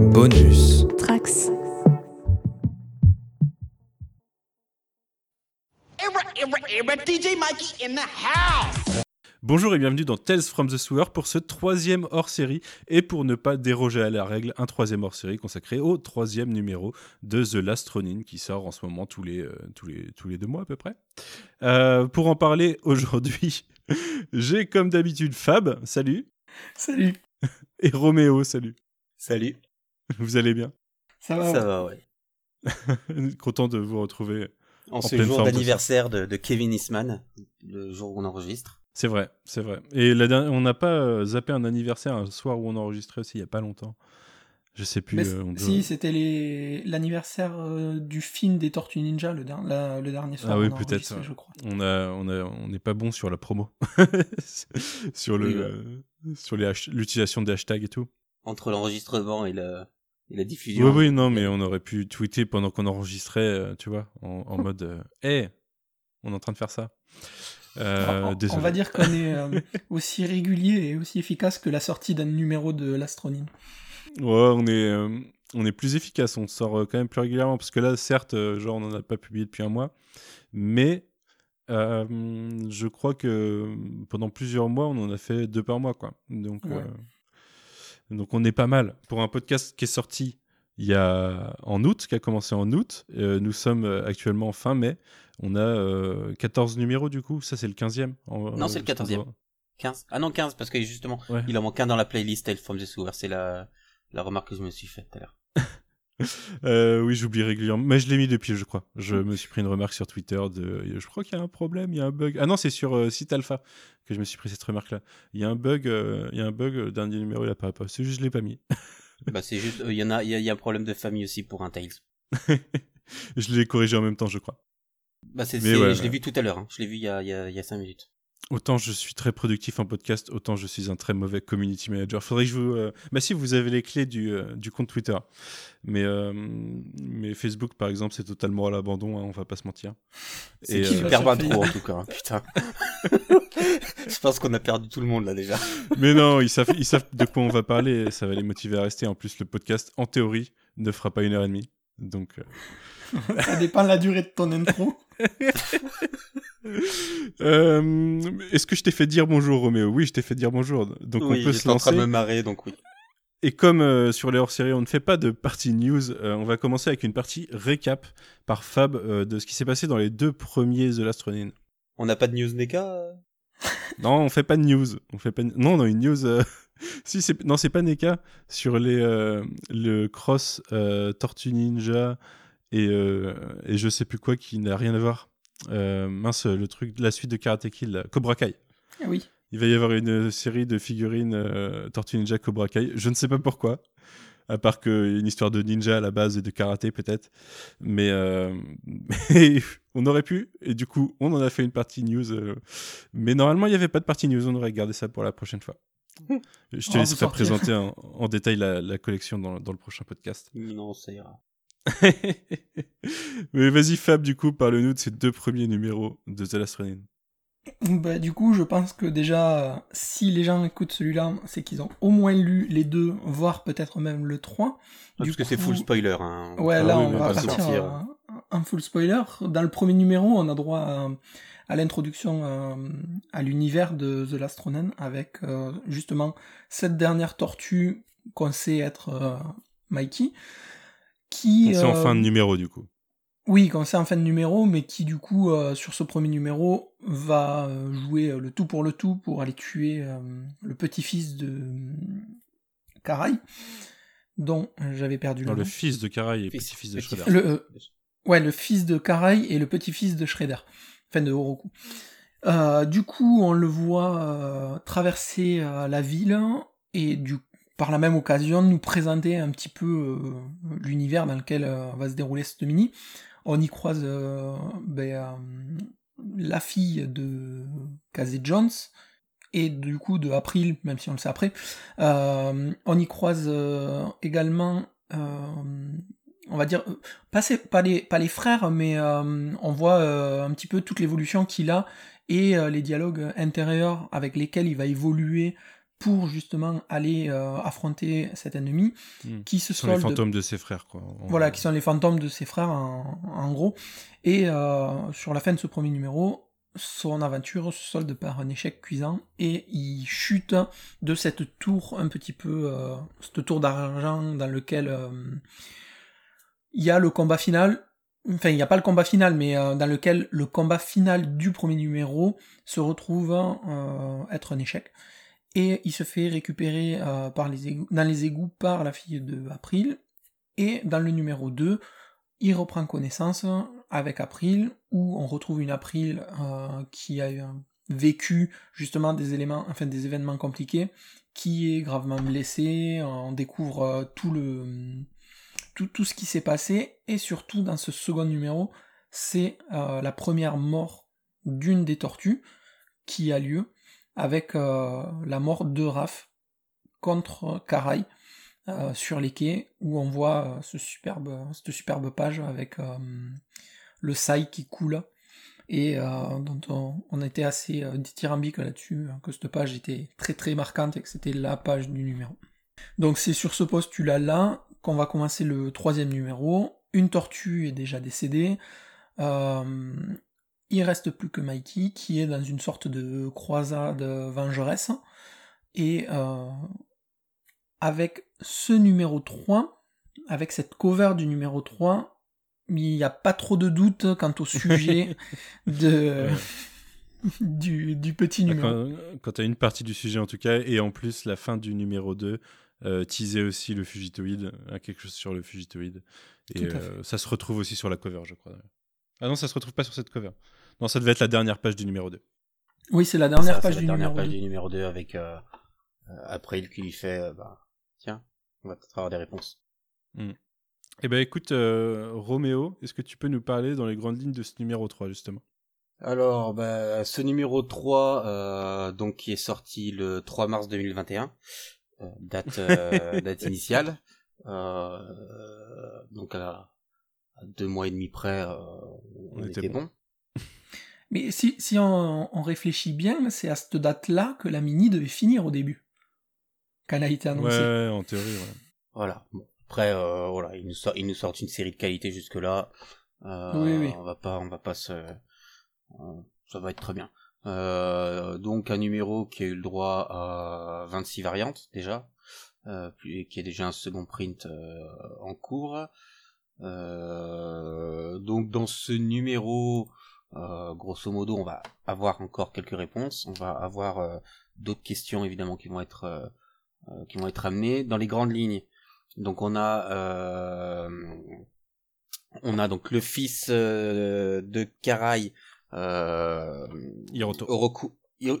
Bonus. Trax. DJ Mikey in the house. Bonjour et bienvenue dans Tales from the Sewer pour ce troisième hors-série et pour ne pas déroger à la règle, un troisième hors-série consacré au troisième numéro de The Last Ronin qui sort en ce moment tous les, euh, tous les, tous les deux mois à peu près. Euh, pour en parler aujourd'hui, j'ai comme d'habitude Fab, salut. Salut. Et Roméo, salut. Salut. Vous allez bien? Ça va. Ça va, ouais. Content de vous retrouver. En, En ce jour d'anniversaire de, de Kevin Eastman, le jour où on enregistre. C'est vrai, c'est vrai. Et la dernière- on n'a pas euh, zappé un anniversaire un soir où on enregistrait aussi il y a pas longtemps. Je sais plus. Euh, on doit- Si, c'était les... l'anniversaire euh, du film des Tortues Ninja, le, der- la- le dernier soir. Ah oui, peut-être, ouais. Je crois. On a, on a, on n'est pas bon sur la promo, sur le, Oui, ouais. euh, sur les hash- l'utilisation des hashtags et tout. Entre l'enregistrement et, le, et la diffusion. Oui, oui, non, mais on aurait pu tweeter pendant qu'on enregistrait, euh, tu vois, en, en mode, euh, hey, on est en train de faire ça. Euh, on, va dire qu'on est euh, aussi régulier et aussi efficace que la sortie d'un numéro de l'Astronine. Ouais, on est, euh, on est plus efficace, on sort quand même plus régulièrement parce que là, certes, genre, on n'en a pas publié depuis un mois, mais euh, je crois que pendant plusieurs mois, on en a fait deux par mois, quoi. Donc, Ouais. Euh, donc on est pas mal. Pour un podcast qui est sorti il y a en août, qui a commencé en août, euh, nous sommes euh, actuellement en fin mai. On a euh, 14 numéros du coup, ça c'est le 15e. en- Non, c'est le je pense. 14e. 15. Ah non, 15, parce que justement, Ouais. il en manque un dans la playlist Tales from the Sewer. C'est la, la remarque que je me suis faite tout à l'heure. Euh, oui, j'oublie régulièrement. Mais je l'ai mis depuis, je crois. Je me suis pris une remarque sur Twitter de. Je crois qu'il y a un problème, il y a un bug. Ah non, c'est sur euh, Site Alpha que je me suis pris cette remarque-là. Il y a un bug, euh, il y a un bug. Le dernier numéro, il apparaît pas. C'est juste, je l'ai pas mis. bah, c'est juste, euh, il y en a, il y, a- il y a un problème de famille aussi pour un Tales. je l'ai corrigé en même temps, je crois. Bah, c'est, ouais, je l'ai vu tout à l'heure, hein. Je l'ai vu il y a, il y a, il y a 5 minutes. Autant je suis très productif en podcast, autant je suis un très mauvais community manager. Faudrait que je vous. euh, Bah si, vous avez les clés du, euh, du compte Twitter. Mais, euh, mais Facebook, par exemple, c'est totalement à l'abandon, hein, on va pas se mentir. C'est Super sur trop, en tout cas, hein, putain. je pense qu'on a perdu tout le monde, là, déjà. Mais non, ils savent, ils savent de quoi on va parler et ça va les motiver à rester. En plus, le podcast, en théorie, ne fera pas une heure et demie. Donc, euh, Ça dépend de la durée de ton intro. euh, est-ce que je t'ai fait dire bonjour, Roméo? Oui, je t'ai fait dire bonjour. Donc, oui, on peut se en train lancer. de me marrer, donc oui. Et comme euh, sur les hors-séries, on ne fait pas de partie news, euh, on va commencer avec une partie récap par Fab euh, de ce qui s'est passé dans les deux premiers The Last Ronin. On n'a pas de news NECA Non, on fait pas de news. On fait pas. de- Non, non, une news. euh, si c'est non, c'est pas Neka sur les euh, le cross euh, Tortue Ninja et euh, et je sais plus quoi qui n'a rien à voir. Euh, mince, le truc, la suite de Karate Kid, là, Cobra Kai. Ah oui. Il va y avoir une série de figurines euh, Tortue Ninja Cobra Kai. Je ne sais pas pourquoi. À part qu'il y a une histoire de ninja à la base et de karaté peut-être. Mais, euh, on aurait pu. Et du coup, on en a fait une partie news. euh, mais normalement, il n'y avait pas de partie news. On aurait gardé ça pour la prochaine fois. Je te va laisserai présenter en, en détail la, la collection dans, dans le prochain podcast. Non, ça ira. mais vas-y Fab, du coup, parle-nous de ces deux premiers numéros de The Last Ronin. Bah, du coup, je pense que déjà, si les gens écoutent celui-là, c'est qu'ils ont au moins lu les deux, voire peut-être même le 3. Parce Du que c'est full spoiler. Hein. Ouais, Ah là, oui, on va pas partir sortir. euh, en full spoiler. Dans le premier numéro, on a droit à, à l'introduction euh, à l'univers de The Last Ronin avec euh, justement cette dernière tortue qu'on sait être euh, Mikey. Qui, C'est en euh, fin de numéro, du coup. oui, quand c'est en fin de numéro, mais qui du coup, euh, sur ce premier numéro, va euh, jouer euh, le tout pour le tout pour aller tuer euh, le petit-fils de euh, Karai, dont euh, j'avais perdu le le nom. fils de Karai et Fils- petit-fils de Shredder. Le, euh, ouais, le fils de Karai et le petit-fils de Shredder, enfin de Oroku. Euh, du coup, on le voit euh, traverser euh, la ville et du par la même occasion nous présenter un petit peu euh, l'univers dans lequel euh, va se dérouler cette mini. On y croise euh, ben, la fille de Casey Jones et du coup de April, même si on le sait après. On y croise également on va dire, pas, les, frères, mais on voit un petit peu toute l'évolution qu'il a et les dialogues intérieurs avec lesquels il va évoluer pour justement aller euh, affronter cet ennemi, Hmm. qui se Ce sont les solde fantômes de ses frères, quoi. Voilà, qui sont les fantômes de ses frères en, en gros. Et euh, sur la fin de ce premier numéro, son aventure se solde par un échec cuisant et il chute de cette tour un petit peu, euh, cette tour d'argent dans lequel euh, il y a le combat final. Enfin, il n'y a pas le combat final, mais euh, dans lequel le combat final du premier numéro se retrouve euh, être un échec. Et il se fait récupérer euh, dans les égouts par la fille de April. Et dans le numéro 2, il reprend connaissance avec April, où on retrouve une April euh, qui a vécu justement des événements compliqués, qui est gravement blessée. On découvre euh, tout ce qui s'est passé, et surtout dans ce second numéro, c'est la première mort d'une des tortues qui a lieu avec euh, la mort de Raph contre Karai euh, sur les quais où on voit euh, ce superbe, cette superbe page avec le Sai qui coule et dont on, était assez euh, dithyrambique là-dessus, hein, que cette page était très très marquante et que c'était la page du numéro. Donc c'est sur ce postulat-là qu'on va commencer le troisième numéro. Une tortue est déjà décédée. Il reste plus que Mikey qui est dans une sorte de croisade vengeresse. Et euh, avec ce numéro 3, avec cette cover du numéro 3, il n'y a pas trop de doute quant au sujet de, du, du petit numéro. Quand, quand tu as une partie du sujet en tout cas, et en plus la fin du numéro 2 euh, teasait aussi le fugitoïde, hein, quelque chose sur le fugitoïde. Et euh, ça se retrouve aussi sur la cover, je crois. Ah non, ça se retrouve pas sur cette cover. Non, ça devait être la dernière page du numéro 2. Oui, c'est la dernière Ça, page du la dernière numéro page 2. du numéro 2 avec euh, euh, April qui lui fait euh, bah, tiens, on va peut-être avoir des réponses. Eh ben écoute, euh, Roméo, est-ce que tu peux nous parler dans les grandes lignes de ce numéro 3, justement? Alors, bah, ce numéro 3, euh, donc qui est sorti le 3 mars 2021, euh, date, euh, date initiale, euh, donc à, à deux mois et demi près, euh, on, On était était bon. bon. Mais si, si on, on réfléchit bien, c'est à cette date-là que la mini devait finir au début. Quand elle a été annoncée. ouais, en théorie, ouais. Voilà. Bon. Après, euh, voilà, ils nous, sort- ils nous sortent une série de qualité jusque là. Euh, Oui, oui. On va pas, on va pas se, euh, ça va être très bien. Euh, donc un numéro qui a eu le droit à 26 variantes déjà, euh, puis qui est déjà un second print euh, en cours. Euh, donc dans ce numéro, euh, grosso modo, on va avoir encore quelques réponses. On va avoir euh, d'autres questions évidemment qui vont être euh, euh, qui vont être amenées dans les grandes lignes. Donc on a euh, on a donc le fils euh, de Karai euh, Hiroto. Oroku Hiro-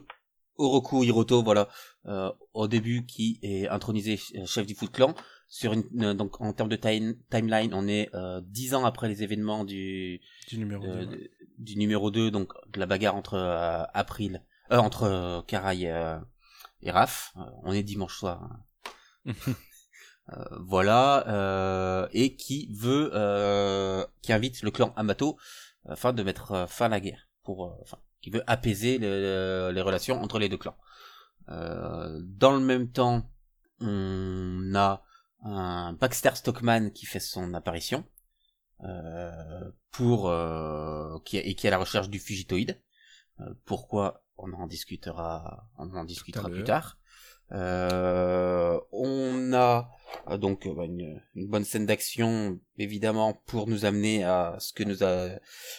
Oroku Hiroto voilà euh, au début qui est intronisé ch- chef du Foot Clan sur une euh, donc en termes de time- timeline on est euh, dix ans après les événements du Du numéro 2. Du numéro 2 donc de la bagarre entre euh, April euh, entre euh, Karai et, euh, et Raph on est dimanche soir hein. Voilà, euh, et qui veut, euh, qui invite le clan Amato afin de mettre fin à la guerre, pour, enfin, qui veut apaiser le- les relations entre les deux clans. Euh, dans le même temps, on a un Baxter Stockman qui fait son apparition pour euh, qui et qui est à la recherche du fugitoïde. Euh, pourquoi On en discutera, on en discutera plus tard. Euh, on a euh, donc euh, bah, une, une bonne scène d'action évidemment pour nous amener à ce que nous a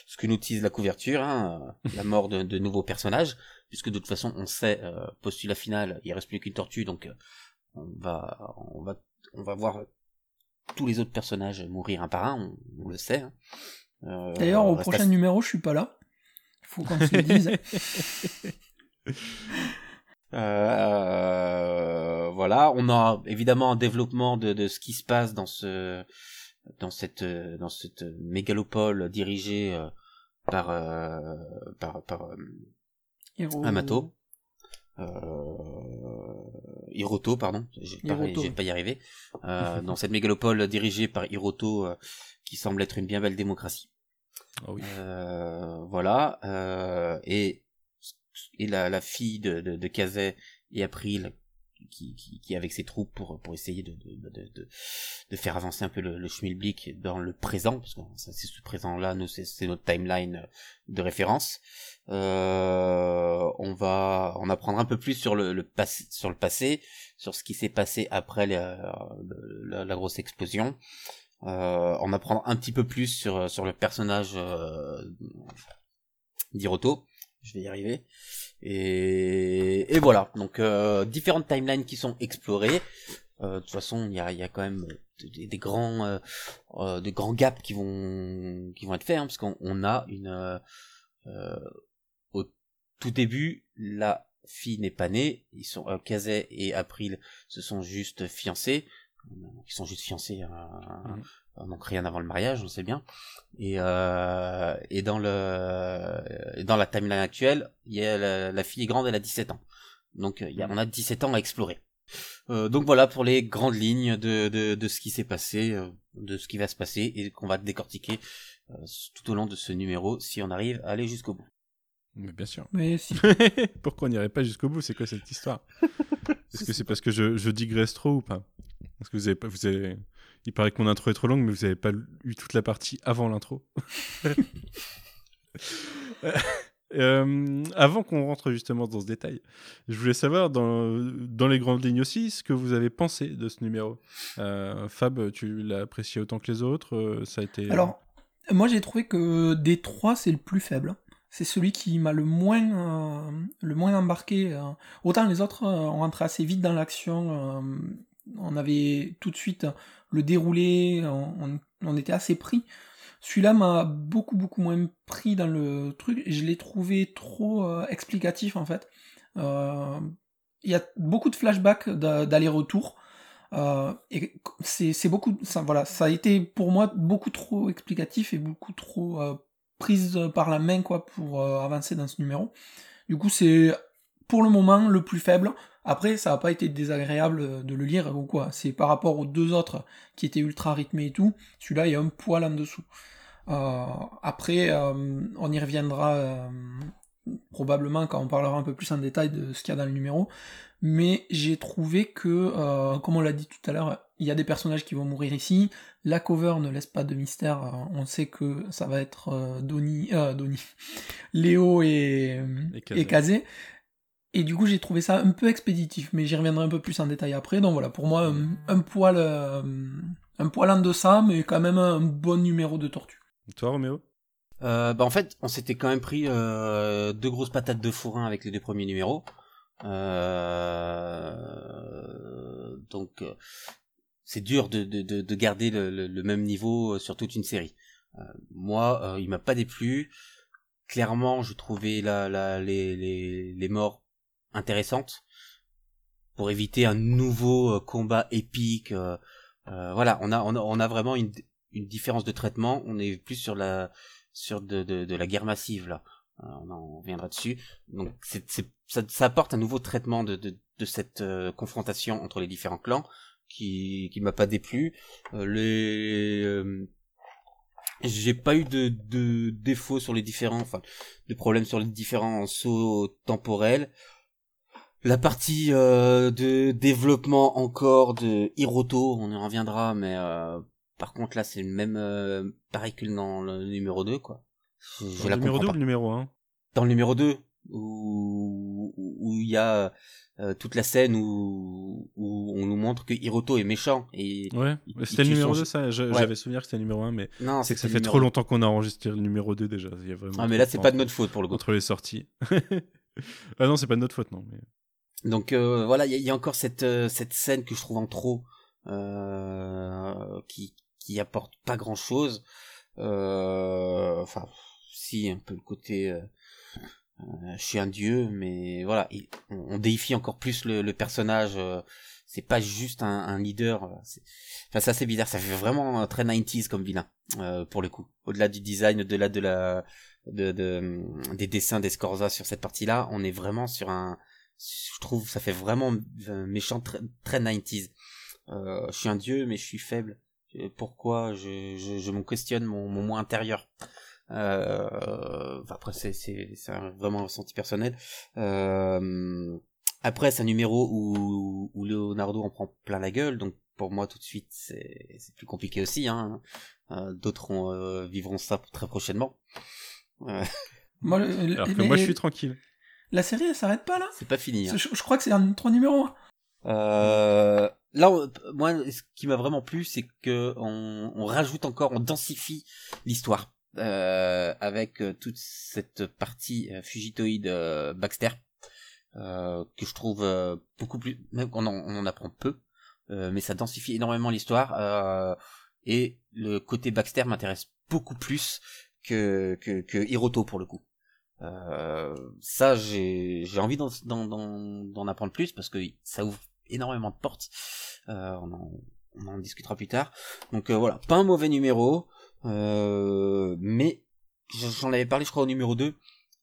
ce que nous tease la couverture hein, euh, la mort de, de nouveaux personnages puisque de toute façon on sait euh, postulat final il reste plus qu'une tortue donc euh, on va on va on va voir tous les autres personnages mourir un par un on, on le sait hein. Euh, D'ailleurs, au prochain à- numéro, je suis pas là. Faut qu'on se le dise. Euh, voilà, on a évidemment un développement de, de ce qui se passe dans ce dans cette dans cette mégalopole dirigée euh, par par par Amato. Euh, Hiroto, pardon, j'ai pas, pas y arriver. Euh, dans cette mégalopole dirigée par Hiroto, euh, qui semble être une bien belle démocratie. Ah oui. Voilà. Et et la, la fille de, de, de Kazé et April, qui, qui, avec ses troupes pour pour essayer de de, de, de, faire avancer un peu le, le Schmilblick dans le présent parce que c'est ce présent là nous c'est notre timeline de référence. Euh, on va en apprendre un peu plus sur le, passé sur le passé sur ce qui s'est passé après la, la, la grosse explosion. Euh, en apprendre un petit peu plus sur sur le personnage euh, d'Hiroto. Je vais y arriver et, et voilà, donc euh, différentes timelines qui sont explorées. Euh, de toute façon, il y a, y a quand même des, grands, euh, euh, des grands gaps qui vont, qui vont être faits, hein, parce qu'on on a une, euh, au tout début, la fille n'est pas née. Ils sont, euh, Kazé et April se sont juste fiancés. Ils sont juste fiancés. Mmh donc rien avant le mariage, on sait bien. Et, euh, et dans le dans la timeline actuelle, il y a la, la, fille est grande, elle a 17 ans. Donc il y a, on a 17 ans à explorer. Euh, donc voilà pour les grandes lignes de, de, de ce qui s'est passé, euh, de ce qui va se passer et qu'on va décortiquer euh, tout au long de ce numéro si on arrive à aller jusqu'au bout. Mais bien sûr. Mais si. Pourquoi on n'irait pas jusqu'au bout? C'est quoi cette histoire? Est-ce que c'est parce que je, je digresse trop ou pas? Est-ce que vous avez pas vous avez il paraît que mon intro est trop longue, mais vous n'avez pas eu toute la partie avant l'intro. euh, avant qu'on rentre justement dans ce détail, je voulais savoir dans, dans les grandes lignes aussi ce que vous avez pensé de ce numéro. Euh, Fab, tu l'as apprécié autant que les autres euh, Ça a été. Alors, moi j'ai trouvé que des trois, c'est le plus faible. C'est celui qui m'a le moins, euh, le moins embarqué. Euh. Autant les autres ont rentré assez vite dans l'action. on avait tout de suite le déroulé, on, était assez pris. Celui-là m'a beaucoup beaucoup moins pris dans le truc. Je l'ai trouvé trop euh, explicatif en fait. Euh, il y a beaucoup de flashbacks d'aller-retour. Euh, et c'est beaucoup, ça, voilà, ça a été pour moi beaucoup trop explicatif et beaucoup trop prise par la main quoi pour avancer dans ce numéro. Du coup, c'est pour le moment le plus faible. Après, ça n'a pas été désagréable de le lire ou quoi. C'est par rapport aux deux autres qui étaient ultra rythmés et tout. Celui-là, il y a un poil en dessous. Euh, après, euh, on y reviendra euh, probablement quand on parlera un peu plus en détail de ce qu'il y a dans le numéro. Mais j'ai trouvé que, euh, comme on l'a dit tout à l'heure, il y a des personnages qui vont mourir ici. La cover ne laisse pas de mystère. On sait que ça va être euh, Donnie, euh, Donnie, Léo et, et Kazé. Et du coup, j'ai trouvé ça un peu expéditif, mais j'y reviendrai un peu plus en détail après. Donc voilà, pour moi, un, un poil, euh, un poil en deçà, mais quand même un bon numéro de tortue. Et toi, Roméo? Euh, bah en fait, on s'était quand même pris euh, deux grosses patates de fourrin avec les deux premiers numéros. Euh, donc, c'est dur de, de, de, garder le, le, le, même niveau sur toute une série. Euh, moi, il m'a pas déplu. Clairement, je trouvais la, la, les, les, les morts intéressante pour éviter un nouveau euh, combat épique. Euh, euh, voilà, on a, on a, on a vraiment une, une différence de traitement. On est plus sur la sur de, de, de la guerre massive là. Euh, on en reviendra dessus. Donc c'est, ça, ça, apporte un nouveau traitement de, de, de cette confrontation entre les différents clans qui qui m'a pas déplu. Les j'ai pas eu de, de défauts sur les différents, enfin, de problèmes sur les différents sauts temporels. La partie euh, de développement encore de Hiroto, on y reviendra, mais euh, par contre là c'est le même euh, pareil que dans le numéro 2 quoi. Je, je le numéro 2 ou le numéro 1 Dans le numéro 2 où où il y a euh, toute la scène où, où on nous montre que Hiroto est méchant et ouais c'était le numéro 2 ça j'avais ouais. souvenir que c'était le numéro 1 mais non c'est que ça fait trop longtemps qu'on a enregistré le numéro 2 déjà. Il y a vraiment ah mais là c'est pas de notre faute pour le coup. entre les sorties. Ah non c'est pas de notre faute non mais donc euh, voilà, il y, a encore cette euh, cette scène que je trouve en trop, euh, qui qui apporte pas grand chose. Euh, enfin, si un peu le côté, je suis un dieu, mais voilà, il, on, déifie encore plus le, le personnage. c'est pas juste un, un leader. Enfin, ça c'est bizarre. Ça fait vraiment très 90s comme vilain pour le coup. Au-delà du design, au-delà de la de, de, des dessins d'Escorza sur cette partie-là, on est vraiment sur un je trouve ça fait vraiment méchant très, très 90s euh, je suis un dieu mais je suis faible pourquoi je, je, je me questionne mon, mon moi intérieur? Euh, après c'est c'est c'est vraiment un ressenti personnel euh, Après, c'est un numéro où, où Leonardo en prend plein la gueule, donc pour moi tout de suite c'est c'est plus compliqué aussi. Hein. Euh, D'autres ont, euh, vivront ça très prochainement. Euh, Moi, le- Alors que mais moi, je suis tranquille. La série, elle s'arrête pas là c'est pas fini. hein. je, je crois que c'est un trois numéros. hein. Euh, là, on- moi, ce qui m'a vraiment plu, c'est que on, on rajoute encore, on densifie l'histoire euh, avec euh, toute cette partie euh, fugitoïde euh, Baxter euh, que je trouve beaucoup plus. Même qu'on en, on en apprend peu, euh, mais ça densifie énormément l'histoire euh, et le côté Baxter m'intéresse beaucoup plus que que, que Hiroto pour le coup. Euh, ça, j'ai envie d'en apprendre plus parce que ça ouvre énormément de portes. Euh, on, en, on en discutera plus tard. Donc euh, voilà, pas un mauvais numéro, euh, mais j'en avais parlé, je crois, au numéro 2.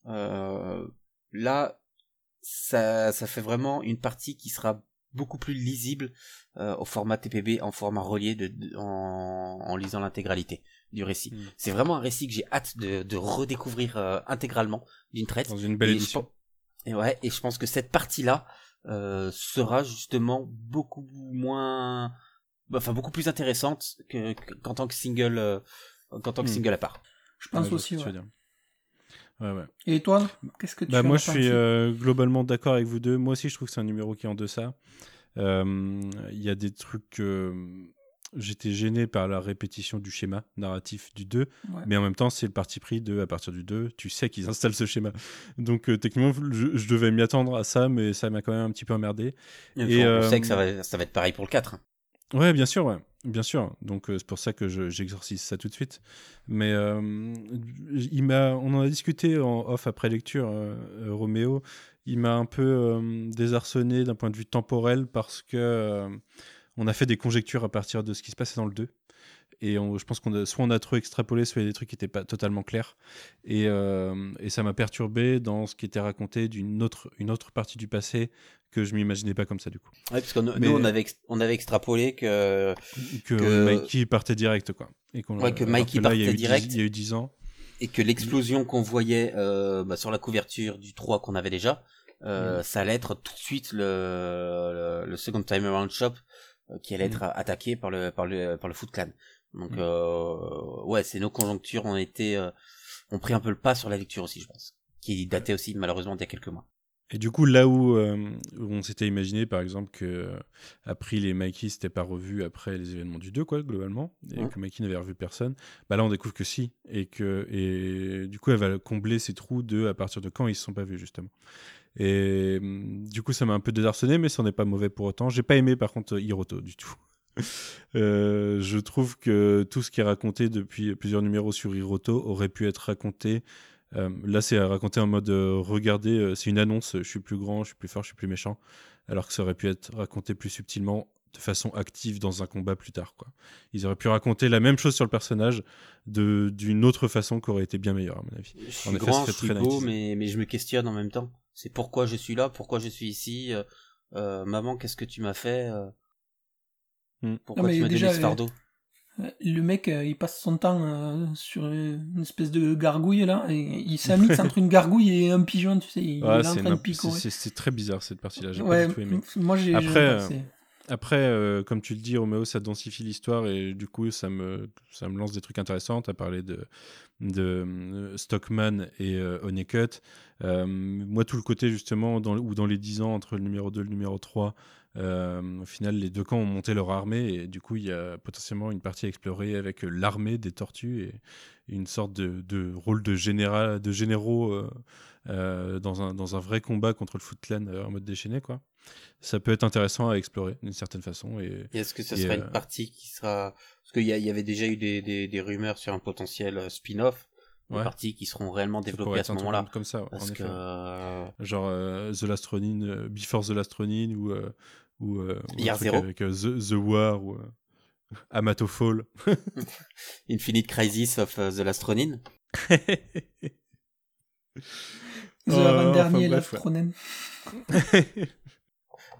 Euh, là, ça, ça fait vraiment une partie qui sera beaucoup plus lisible au format TPB, en format relié, de- en, en lisant l'intégralité du récit. Mm. C'est vraiment un récit que j'ai hâte de, de redécouvrir euh, intégralement d'une traite. Dans une belle Et édition. pense- Et ouais, et je pense que cette partie-là euh, sera justement beaucoup moins, enfin beaucoup plus intéressante que que- qu'en tant que single, euh, qu'en tant que Hmm. single à part. Je pense aussi. ouais. Et toi, qu'est-ce que tu Bah, moi, je suis euh, globalement d'accord avec vous deux. Moi aussi, je trouve que c'est un numéro qui est en deçà. Euh, Il y a des trucs j'étais gêné par la répétition du schéma narratif du 2, Ouais. mais en même temps, c'est le parti pris de, à partir du 2, tu sais qu'ils installent ce schéma. Donc, euh, techniquement, je, je devais m'y attendre à ça, mais ça m'a quand même un petit peu emmerdé. Et Et, on euh, sait que ça va, ça va être pareil pour le 4. hein. Ouais, bien sûr, ouais. Bien sûr. Donc euh, c'est pour ça que je- j'exorcise ça tout de suite. Mais euh, il m'a, on en a discuté en off après lecture, euh, euh, Roméo. Il m'a un peu euh, désarçonné d'un point de vue temporel parce que euh, on a fait des conjectures à partir de ce qui se passait dans le 2. Et on- je pense qu'on a, soit on a trop extrapolé, soit il y a des trucs qui n'étaient pas totalement clairs. Et, euh, et ça m'a perturbé dans ce qui était raconté d'une autre, une autre partie du passé que je m'imaginais pas comme ça du coup. Ouais, parce que nous, Mais- on avait, on avait extrapolé que, que, Que- Mikey partait direct quoi. Et qu'on- Ouais, que Mikey là, partait direct. Il y a eu 10 ans. et que l'explosion qu'on voyait euh, bah, sur la couverture du 3 qu'on avait déjà, euh, ça allait être tout de suite le, le, le Second Time Around Shop qui allait être attaqué par le, par le, par le Foot Clan. Donc, Mm. euh, ouais, c'est nos conjonctures ont été, euh, ont pris un peu le pas sur la lecture aussi, je pense, qui datait aussi malheureusement d'il y a quelques mois. Et du coup, là où, euh, où on s'était imaginé, par exemple, que euh, April et Mikey s'étaient pas revus après les événements du 2, quoi, globalement, et Ouais. que Mikey n'avait revu personne, bah là, on découvre que si, et que et du coup, elle va combler ces trous de à partir de quand ils se sont pas vus, justement. Et hum, du coup, ça m'a un peu désarçonné, mais ça n'est pas mauvais pour autant. J'ai pas aimé, par contre, Hiroto du tout. Euh, je trouve que tout ce qui est raconté depuis plusieurs numéros sur Hiroto aurait pu être raconté euh, là, c'est raconté en mode euh, regardez, euh, c'est une annonce, je suis plus grand, je suis plus fort, je suis plus méchant. Alors que ça aurait pu être raconté plus subtilement, de façon active dans un combat plus tard. Quoi. Ils auraient pu raconter la même chose sur le personnage d'une autre façon qui aurait été bien meilleure, à mon avis. Je suis effet, grand, je suis très beau, 90s. mais, mais je me questionne en même temps. C'est pourquoi je suis là, pourquoi je suis ici. euh, euh, maman, qu'est-ce que tu m'as fait euh, Hmm. Pourquoi Non, tu m'as déjà, donné ce euh, fardeau? Le mec, euh, il passe son temps euh, sur une espèce de gargouille là, et il s'amixe entre une gargouille et un pigeon, tu sais, il Ouais, est en c'est train de n'imp- picorer. c'est- c'est c'est très bizarre cette partie-là, j'ai Ouais, pas du tout aimé. moi j'ai. Après, euh. Après, euh, comme tu le dis, Roméo, ça densifie l'histoire et du coup, ça me, ça me lance des trucs intéressants. Tu as parlé de, de euh, Stockman et euh. Euh, moi, tout le côté, justement, dans, ou dans les 10 ans entre le numéro 2 et le numéro 3, euh, au final, les deux camps ont monté leur armée et du coup, il y a potentiellement une partie à explorer avec l'armée des tortues et une sorte de, de rôle de, général, de généraux dans, un, dans un vrai combat contre le Foot Clan en mode déchaîné, quoi. Ça peut être intéressant à explorer d'une certaine façon et Et Est-ce que ce et, sera euh, une partie qui sera... Parce qu'il y, avait déjà eu des, des, des rumeurs sur un potentiel euh, spin-off, des Ouais. parties qui seront réellement ça développées à ce moment-là. comme ça, en Parce effet. que... euh, Genre euh, The Last Ronin, euh, Before The Last Ronin ou, euh, ou, euh, Year Zero. avec euh, The, The War ou euh, Amato Fall. Infinite Crisis of euh, the Last Ronin. The Oh, avant-dernier enfin, Last bref, Ronin.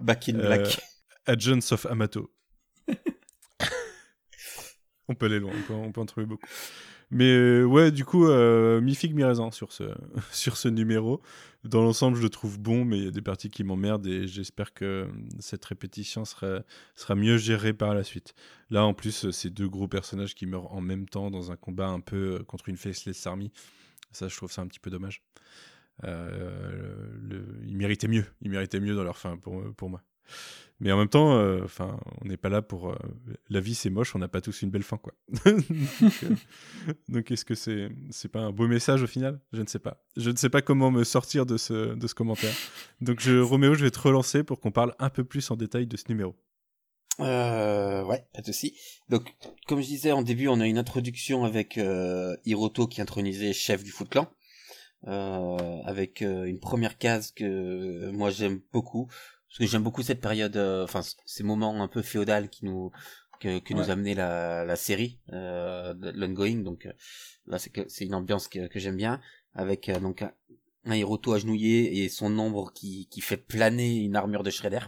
Back in Euh, Black. Agents of Amato. on peut aller loin, on peut, on peut en trouver beaucoup. Mais euh, ouais, du coup, euh, mi-figue, mi-raisin sur ce, sur ce numéro. Dans l'ensemble, je le trouve bon, mais il y a des parties qui m'emmerdent et j'espère que cette répétition sera, sera mieux gérée par la suite. Là, en plus, c'est deux gros personnages qui meurent en même temps dans un combat un peu euh, contre une faceless army. Ça, je trouve ça un petit peu dommage. Euh, ils méritaient mieux. Ils méritaient mieux dans leur fin, pour, pour moi. Mais en même temps, euh, enfin, on n'est pas là pour. euh, la vie, c'est moche, on n'a pas tous une belle fin, quoi. donc, est-ce que c'est c'est pas un beau message au final? Je ne sais pas. Je ne sais pas comment me sortir de ce, de ce commentaire. Donc, je, Roméo, je vais te relancer pour qu'on parle un peu plus en détail de ce numéro. Ouais, pas de souci. Donc, comme je disais en début, on a une introduction avec Hiroto qui est intronisé chef du Foot Clan, euh, avec euh, une première case que euh, moi j'aime beaucoup, parce que j'aime beaucoup cette période, euh, enfin ces moments un peu féodal qui nous que, que nous Ouais. a amené la, la série, euh, l'ongoing. Donc là, c'est que c'est une ambiance que, que j'aime bien, avec euh, donc un, un Hiroto agenouillé et son ombre qui qui fait planer une armure de Shredder.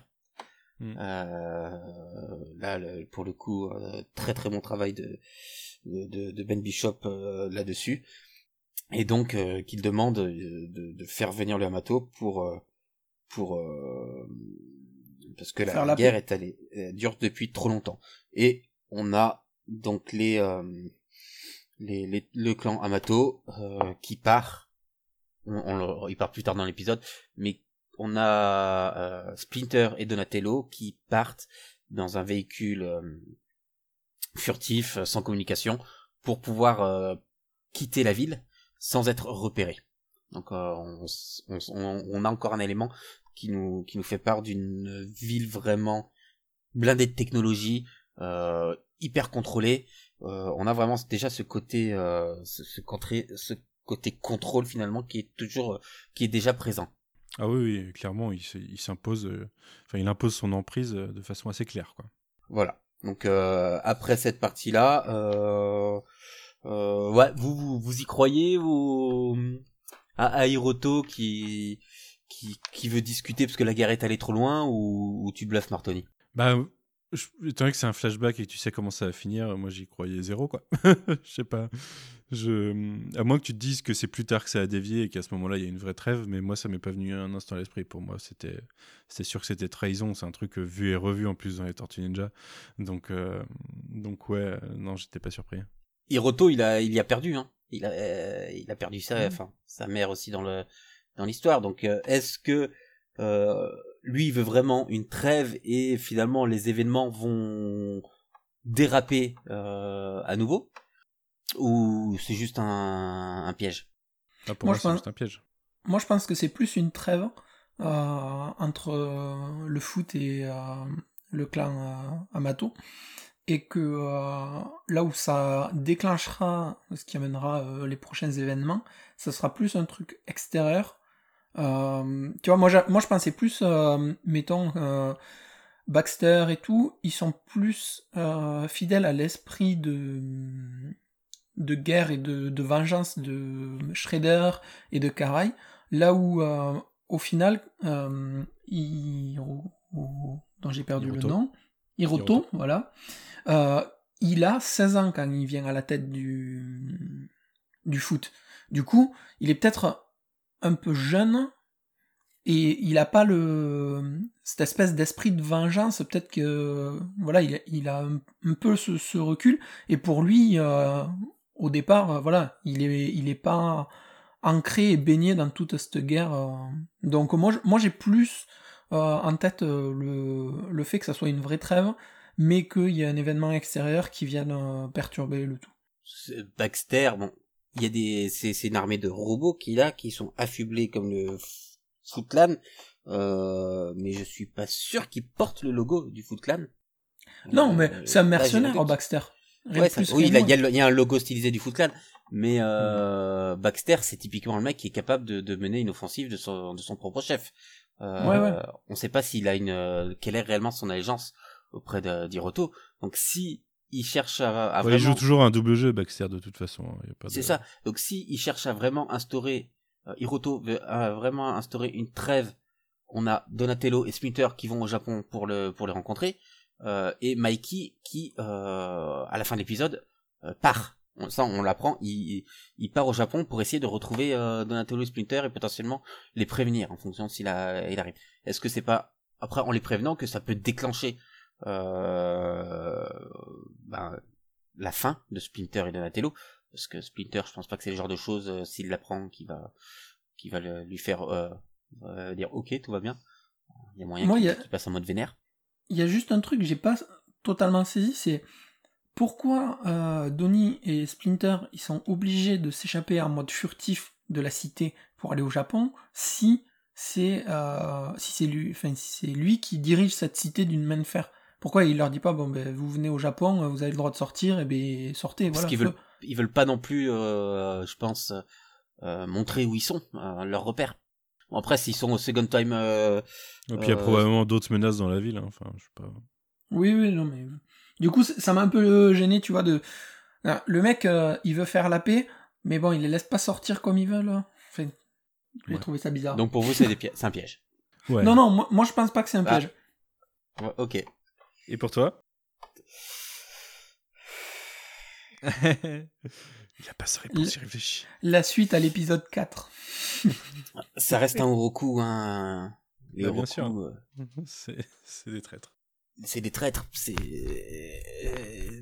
Mm. Euh, là, le- pour le coup, euh, très très bon travail de de, de- Ben Bishop euh, là-dessus, et donc euh, qu'il demande euh, de, de faire venir le Hamato pour euh, pour euh, parce que la, guerre est allée dure depuis trop longtemps, et on a donc les euh, les, les le clan Hamato euh, qui part, on, on le- il part plus tard dans l'épisode, mais on a euh, Splinter et Donatello qui partent dans un véhicule euh, furtif, sans communication, pour pouvoir euh, quitter la ville sans être repérés. Donc euh, on, a encore un élément qui nous, qui nous fait part d'une ville vraiment blindée de technologie, euh, hyper contrôlée. Euh, on a vraiment déjà ce côté, ce, ce côté, ce côté contrôle finalement qui est toujours, qui est déjà présent. Ah oui, oui clairement, il, s'impose. euh, Enfin, il impose son emprise euh, de façon assez claire, quoi. Voilà. Donc euh, après cette partie-là, euh, ouais, vous, vous vous y croyez vous à, Hiroto qui qui veut discuter parce que la guerre est allée trop loin ou, tu bluffes Martoni? Bah, je, étant donné que c'est un flashback et que tu sais comment ça va finir, moi j'y croyais zéro, quoi. Je sais pas. Je... À moins que tu te dises que c'est plus tard que ça a dévié et qu'à ce moment-là il y a une vraie trêve, mais moi ça m'est pas venu un instant à l'esprit. Pour moi, c'était c'était sûr que c'était trahison. C'est un truc euh, vu et revu en plus dans les Tortues Ninja. Donc, euh, donc ouais, non, j'étais pas surpris. Hiroto, il a il y a perdu hein. Il a euh, il a perdu sa enfin sa mère aussi dans le dans l'histoire. Donc euh, est-ce que euh, lui il veut vraiment une trêve et finalement les événements vont déraper euh, à nouveau? Ou c'est juste un, un piège? Ah, pour Moi, moi, je c'est pense- juste un piège. Moi, je pense que c'est plus une trêve euh, entre euh, le foot et euh, le clan euh, Amato. Et que euh, là où ça déclenchera, ce qui amènera euh, les prochains événements, ça sera plus un truc extérieur. Euh, tu vois, moi, moi je pensais plus, mettons, Baxter et tout, ils sont plus fidèles à l'esprit de, de guerre et de, de vengeance de Shredder et de Karai, là où au final, dont j'ai perdu Hiroto. le nom, Hiroto, Hiroto. voilà, euh, il a 16 ans quand il vient à la tête du, du foot. Du coup, il est peut-être un peu jeune et il a pas le cette espèce d'esprit de vengeance. Peut-être que voilà, il, a- il a un, un peu ce, ce recul et pour lui, euh, au départ, euh, voilà, il est il est pas ancré et baigné dans toute cette guerre. Donc moi, moi j'ai plus en tête euh, le, le fait que ça soit une vraie trêve, mais qu'il y ait un événement extérieur qui vienne euh, perturber le tout. Baxter, bon, il y a des, c'est, une armée de robots qu'il a, qui sont affublés comme le F- Foot Clan, euh, mais je suis pas sûr qu'ils portent le logo du Foot Clan. Non, Euh, mais c'est un mercenaire. Baxter. Ouais, ça- oui, il y, a y un logo stylisé du Foot Clan, mais euh, Baxter, c'est typiquement le mec qui est capable de, de mener une offensive de son, de son propre chef. Euh, Ouais, ouais. On sait pas s'il a une, euh, quelle est réellement son allégeance auprès de- d'Hiroto. Donc si il cherche à, à Ouais, il vraiment joue toujours un double jeu, Baxter, de toute façon. hein, de- c'est ça. Donc si il cherche à vraiment instaurer, euh, Hiroto veut euh, vraiment instaurer une trêve. On a Donatello et Splinter qui vont au Japon pour le pour les rencontrer, euh, et Mikey qui, euh, à la fin de l'épisode, euh, part Ça, on l'apprend. Il, il part au Japon pour essayer de retrouver euh, Donatello et Splinter et potentiellement les prévenir en fonction s'il il arrive. Est-ce que c'est pas après en les prévenant que ça peut déclencher euh, ben, la fin de Splinter et Donatello? Parce que Splinter, je pense pas que c'est le genre de choses euh, s'il l'apprend qui va, qui va le- lui faire dire OK, tout va bien. Il y a moyen qu'il passe en mode vénère. Il y a juste un truc que j'ai pas totalement saisi, c'est pourquoi euh, Donnie et Splinter ils sont obligés de s'échapper en mode furtif de la cité pour aller au Japon si c'est euh, si c'est lui enfin si c'est lui qui dirige cette cité d'une main de fer? Pourquoi il leur dit pas bon ben vous venez au Japon, vous avez le droit de sortir et ben sortez Parce voilà. qu'ils veulent, ils veulent pas non plus, euh, je pense, euh, montrer où ils sont, euh, leur repère. Bon, après, s'ils sont au second time, euh, Et puis il y a Euh, probablement d'autres menaces dans la ville. hein. Enfin, je sais pas. Oui, oui, non, mais. Du coup, ça m'a un peu gêné, tu vois, de. Le mec, euh, il veut faire la paix, mais bon, il les laisse pas sortir comme ils veulent. hein. Enfin, j'ai Ouais. trouvé ça bizarre. donc pour vous, c'est des pi- c'est un piège. Ouais. Non, non, moi, moi, je pense pas que c'est un Ah. piège. Ouais, ok. Et pour toi? Il a pas sa réponse, il réfléchit. La suite à l'épisode 4. Ça reste un Oroku, hein. Les Bah, bien Oroku, sûr. euh, C'est c'est des traîtres. C'est des traîtres. C'est,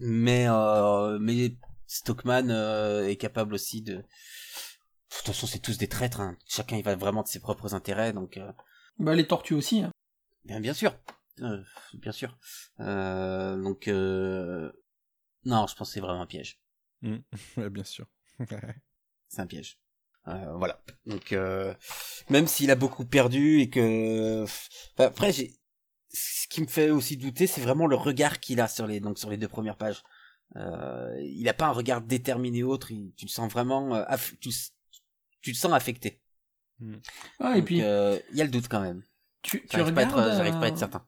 mais euh, mais Stockman euh, est capable aussi de. De toute façon, c'est tous des traîtres. Hein. Chacun, il va vraiment de ses propres intérêts, donc. euh, Bah, les tortues aussi. hein. Bien, bien sûr, Euh, bien sûr. Euh, donc, euh... non, je pense que c'est vraiment un piège. Ouais, bien sûr. C'est un piège. Euh, voilà. Donc, euh... même s'il a beaucoup perdu et que, enfin, après, j'ai, ce qui me fait aussi douter, c'est vraiment le regard qu'il a sur les, donc sur les deux premières pages. Euh... Il a pas un regard déterminé autre. il- Tu le sens vraiment, euh, aff- tu, le- tu le sens affecté. Ah, et Donc, puis, euh, il y a le doute quand même. tu, tu J'arrive pas, à être- regardes. j'arrive pas à être certain.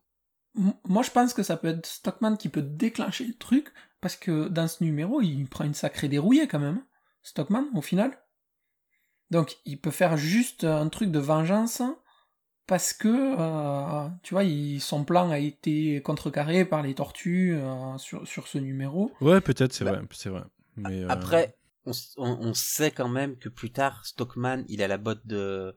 Moi, je pense que ça peut être Stockman qui peut déclencher le truc, parce que dans ce numéro, il prend une sacrée dérouillée quand même. hein, Stockman, au final. Donc, il peut faire juste un truc de vengeance, parce que, euh, tu vois, il- son plan a été contrecarré par les tortues euh, sur, sur ce numéro. Ouais, peut-être, c'est Bah, vrai, c'est vrai. Mais, euh, Après, on, on, on sait quand même que plus tard, Stockman, il a la botte de.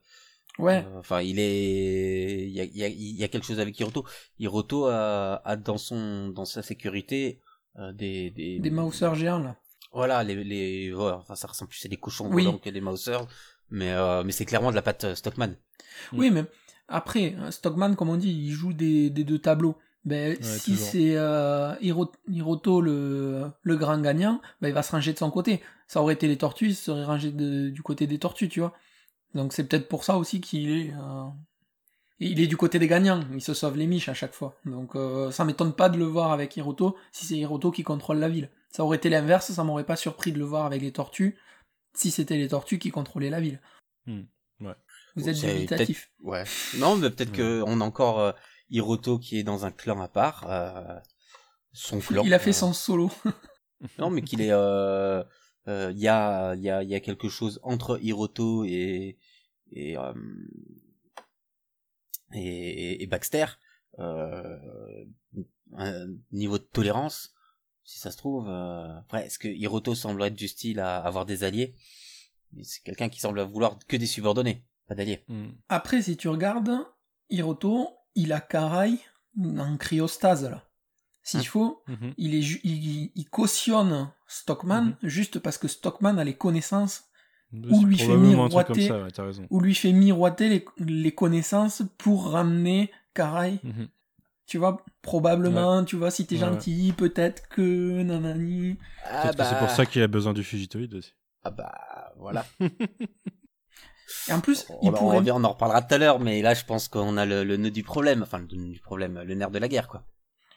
Ouais, euh, Enfin, il est. Il y a, il y, a, il y a quelque chose avec Hiroto. Hiroto a, a dans son dans sa sécurité euh, des, des des Mausers géants, là. Voilà, les les. ouais, enfin, ça ressemble plus à des cochons Oui. volants que des Mausers, mais euh, mais c'est clairement de la patte Stockman. Oui, mais après, hein, Stockman, comme on dit, il joue des, des deux tableaux. Ben, si c'est euh, Hiro- Hiroto le, le grand gagnant, ben, il va se ranger de son côté. Ça aurait été les tortues, il se serait rangé de- du côté des tortues, tu vois. Donc c'est peut-être pour ça aussi qu'il est... euh, Il est du côté des gagnants, il se sauve les miches à chaque fois. Donc euh, ça m'étonne pas de le voir avec Hiroto, si c'est Hiroto qui contrôle la ville. Ça aurait été l'inverse, ça m'aurait pas surpris de le voir avec les tortues, si c'était les tortues qui contrôlaient la ville. Hmm, ouais. Vous êtes dubitatif. Ouais. Non, mais peut-être Ouais. que on a encore euh, Hiroto qui est dans un clan à part. euh, son clan. Il a fait euh, son solo. Non, mais qu'il est. euh, euh, Il y a, y a, y a quelque chose entre Hiroto et et et, et Baxter. Un niveau de tolérance, si ça se trouve. Après, est-ce que Hiroto semble être du style à avoir des alliés? C'est quelqu'un qui semble vouloir que des subordonnés, pas d'alliés. Hmm. Après, si tu regardes, Hiroto, il a Karai en cryostase, là. S'il Hum. faut, Mhm. il, est ju- il, il cautionne Stockman juste parce que Stockman a les connaissances, Ou lui fait miroiter. ça, ouais, ou lui fait miroiter les, les connaissances pour ramener Karai. Mhm. Tu vois, probablement, tu vois, si t'es Ouais, gentil, peut-être que, nanani. Ah Peut-être que c'est pour ça qu'il a besoin du fugitoïde aussi. Ah bah voilà. Et en plus, on, il on pourrait... revient, on en reparlera tout à l'heure, mais là je pense qu'on a le, le nœud du problème, enfin le nœud du problème, le nerf de la guerre quoi.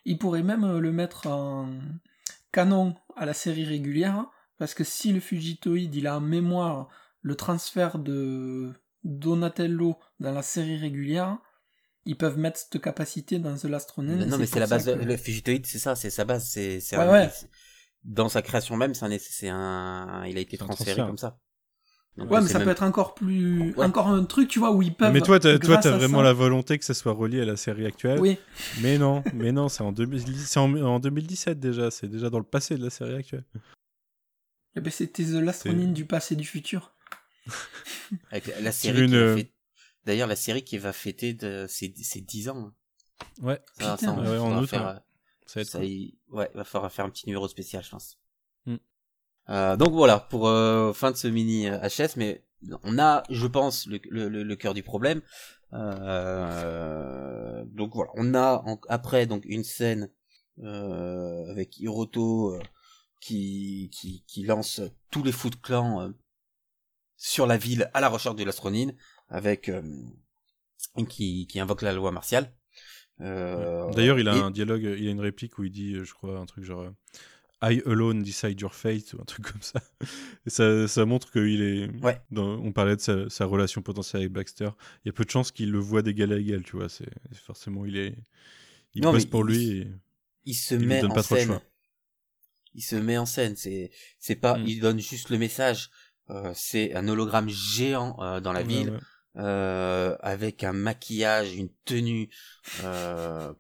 Il pourrait même euh, le mettre en canon à la série régulière, parce que si le Fugitoïde il a en mémoire le transfert de Donatello dans la série régulière, ils peuvent mettre cette capacité dans The Last Ronin. non mais c'est la base, que- le fugitoïde c'est ça, c'est sa base, c'est Ouais, dans sa création même, c'est un, il a été transféré comme ça. Donc, Ouais, mais ça même- peut être encore plus, Ouais. encore un truc, tu vois, où ils peuvent. mais toi, t'as, toi, t'as vraiment ça- la volonté que ça soit relié à la série actuelle. Oui, Mais non, mais non, c'est en, 2000 c'est en, en 2017 déjà. C'est déjà dans le passé de la série actuelle. Eh ben, C'était The Lastronine du passé et du futur. Avec la, série une, va euh, fêter- D'ailleurs, la série qui va fêter de... ses, ses 10 ans. Ouais, Ça, Putain, ça, on ouais, en faudra août, faire, ouais. euh, ça va être ça cool. y... Ouais, va falloir faire un petit numéro spécial, je pense. Mm. Euh, donc voilà, pour euh, fin de ce mini euh, HS, mais on a, je pense, le, le, le- cœur du problème. Euh, donc voilà, on a en- après donc une scène euh, avec Hiroto euh, qui, qui qui lance tous les Foot Clans euh, sur la ville à la recherche de l'astronine, avec euh, qui qui invoque la loi martiale. Euh, D'ailleurs, il a et- un dialogue, il a une réplique où il dit, je crois, un truc genre euh, I alone decide your fate ou un truc comme ça. Et ça, ça montre qu'il est. Ouais. dans- on parlait de sa, sa relation potentielle avec Baxter. Il y a peu de chances qu'il le voit d'égal à égal, tu vois. C'est forcément il est. Il Non, mais pour il- lui. Et... il se Il lui met donne en pas trop le scène. choix. Il se met en scène. C'est c'est pas. Mm. Il donne juste le message. Euh, c'est un hologramme géant euh, dans la Ouais, ville ouais. euh, avec un maquillage, une tenue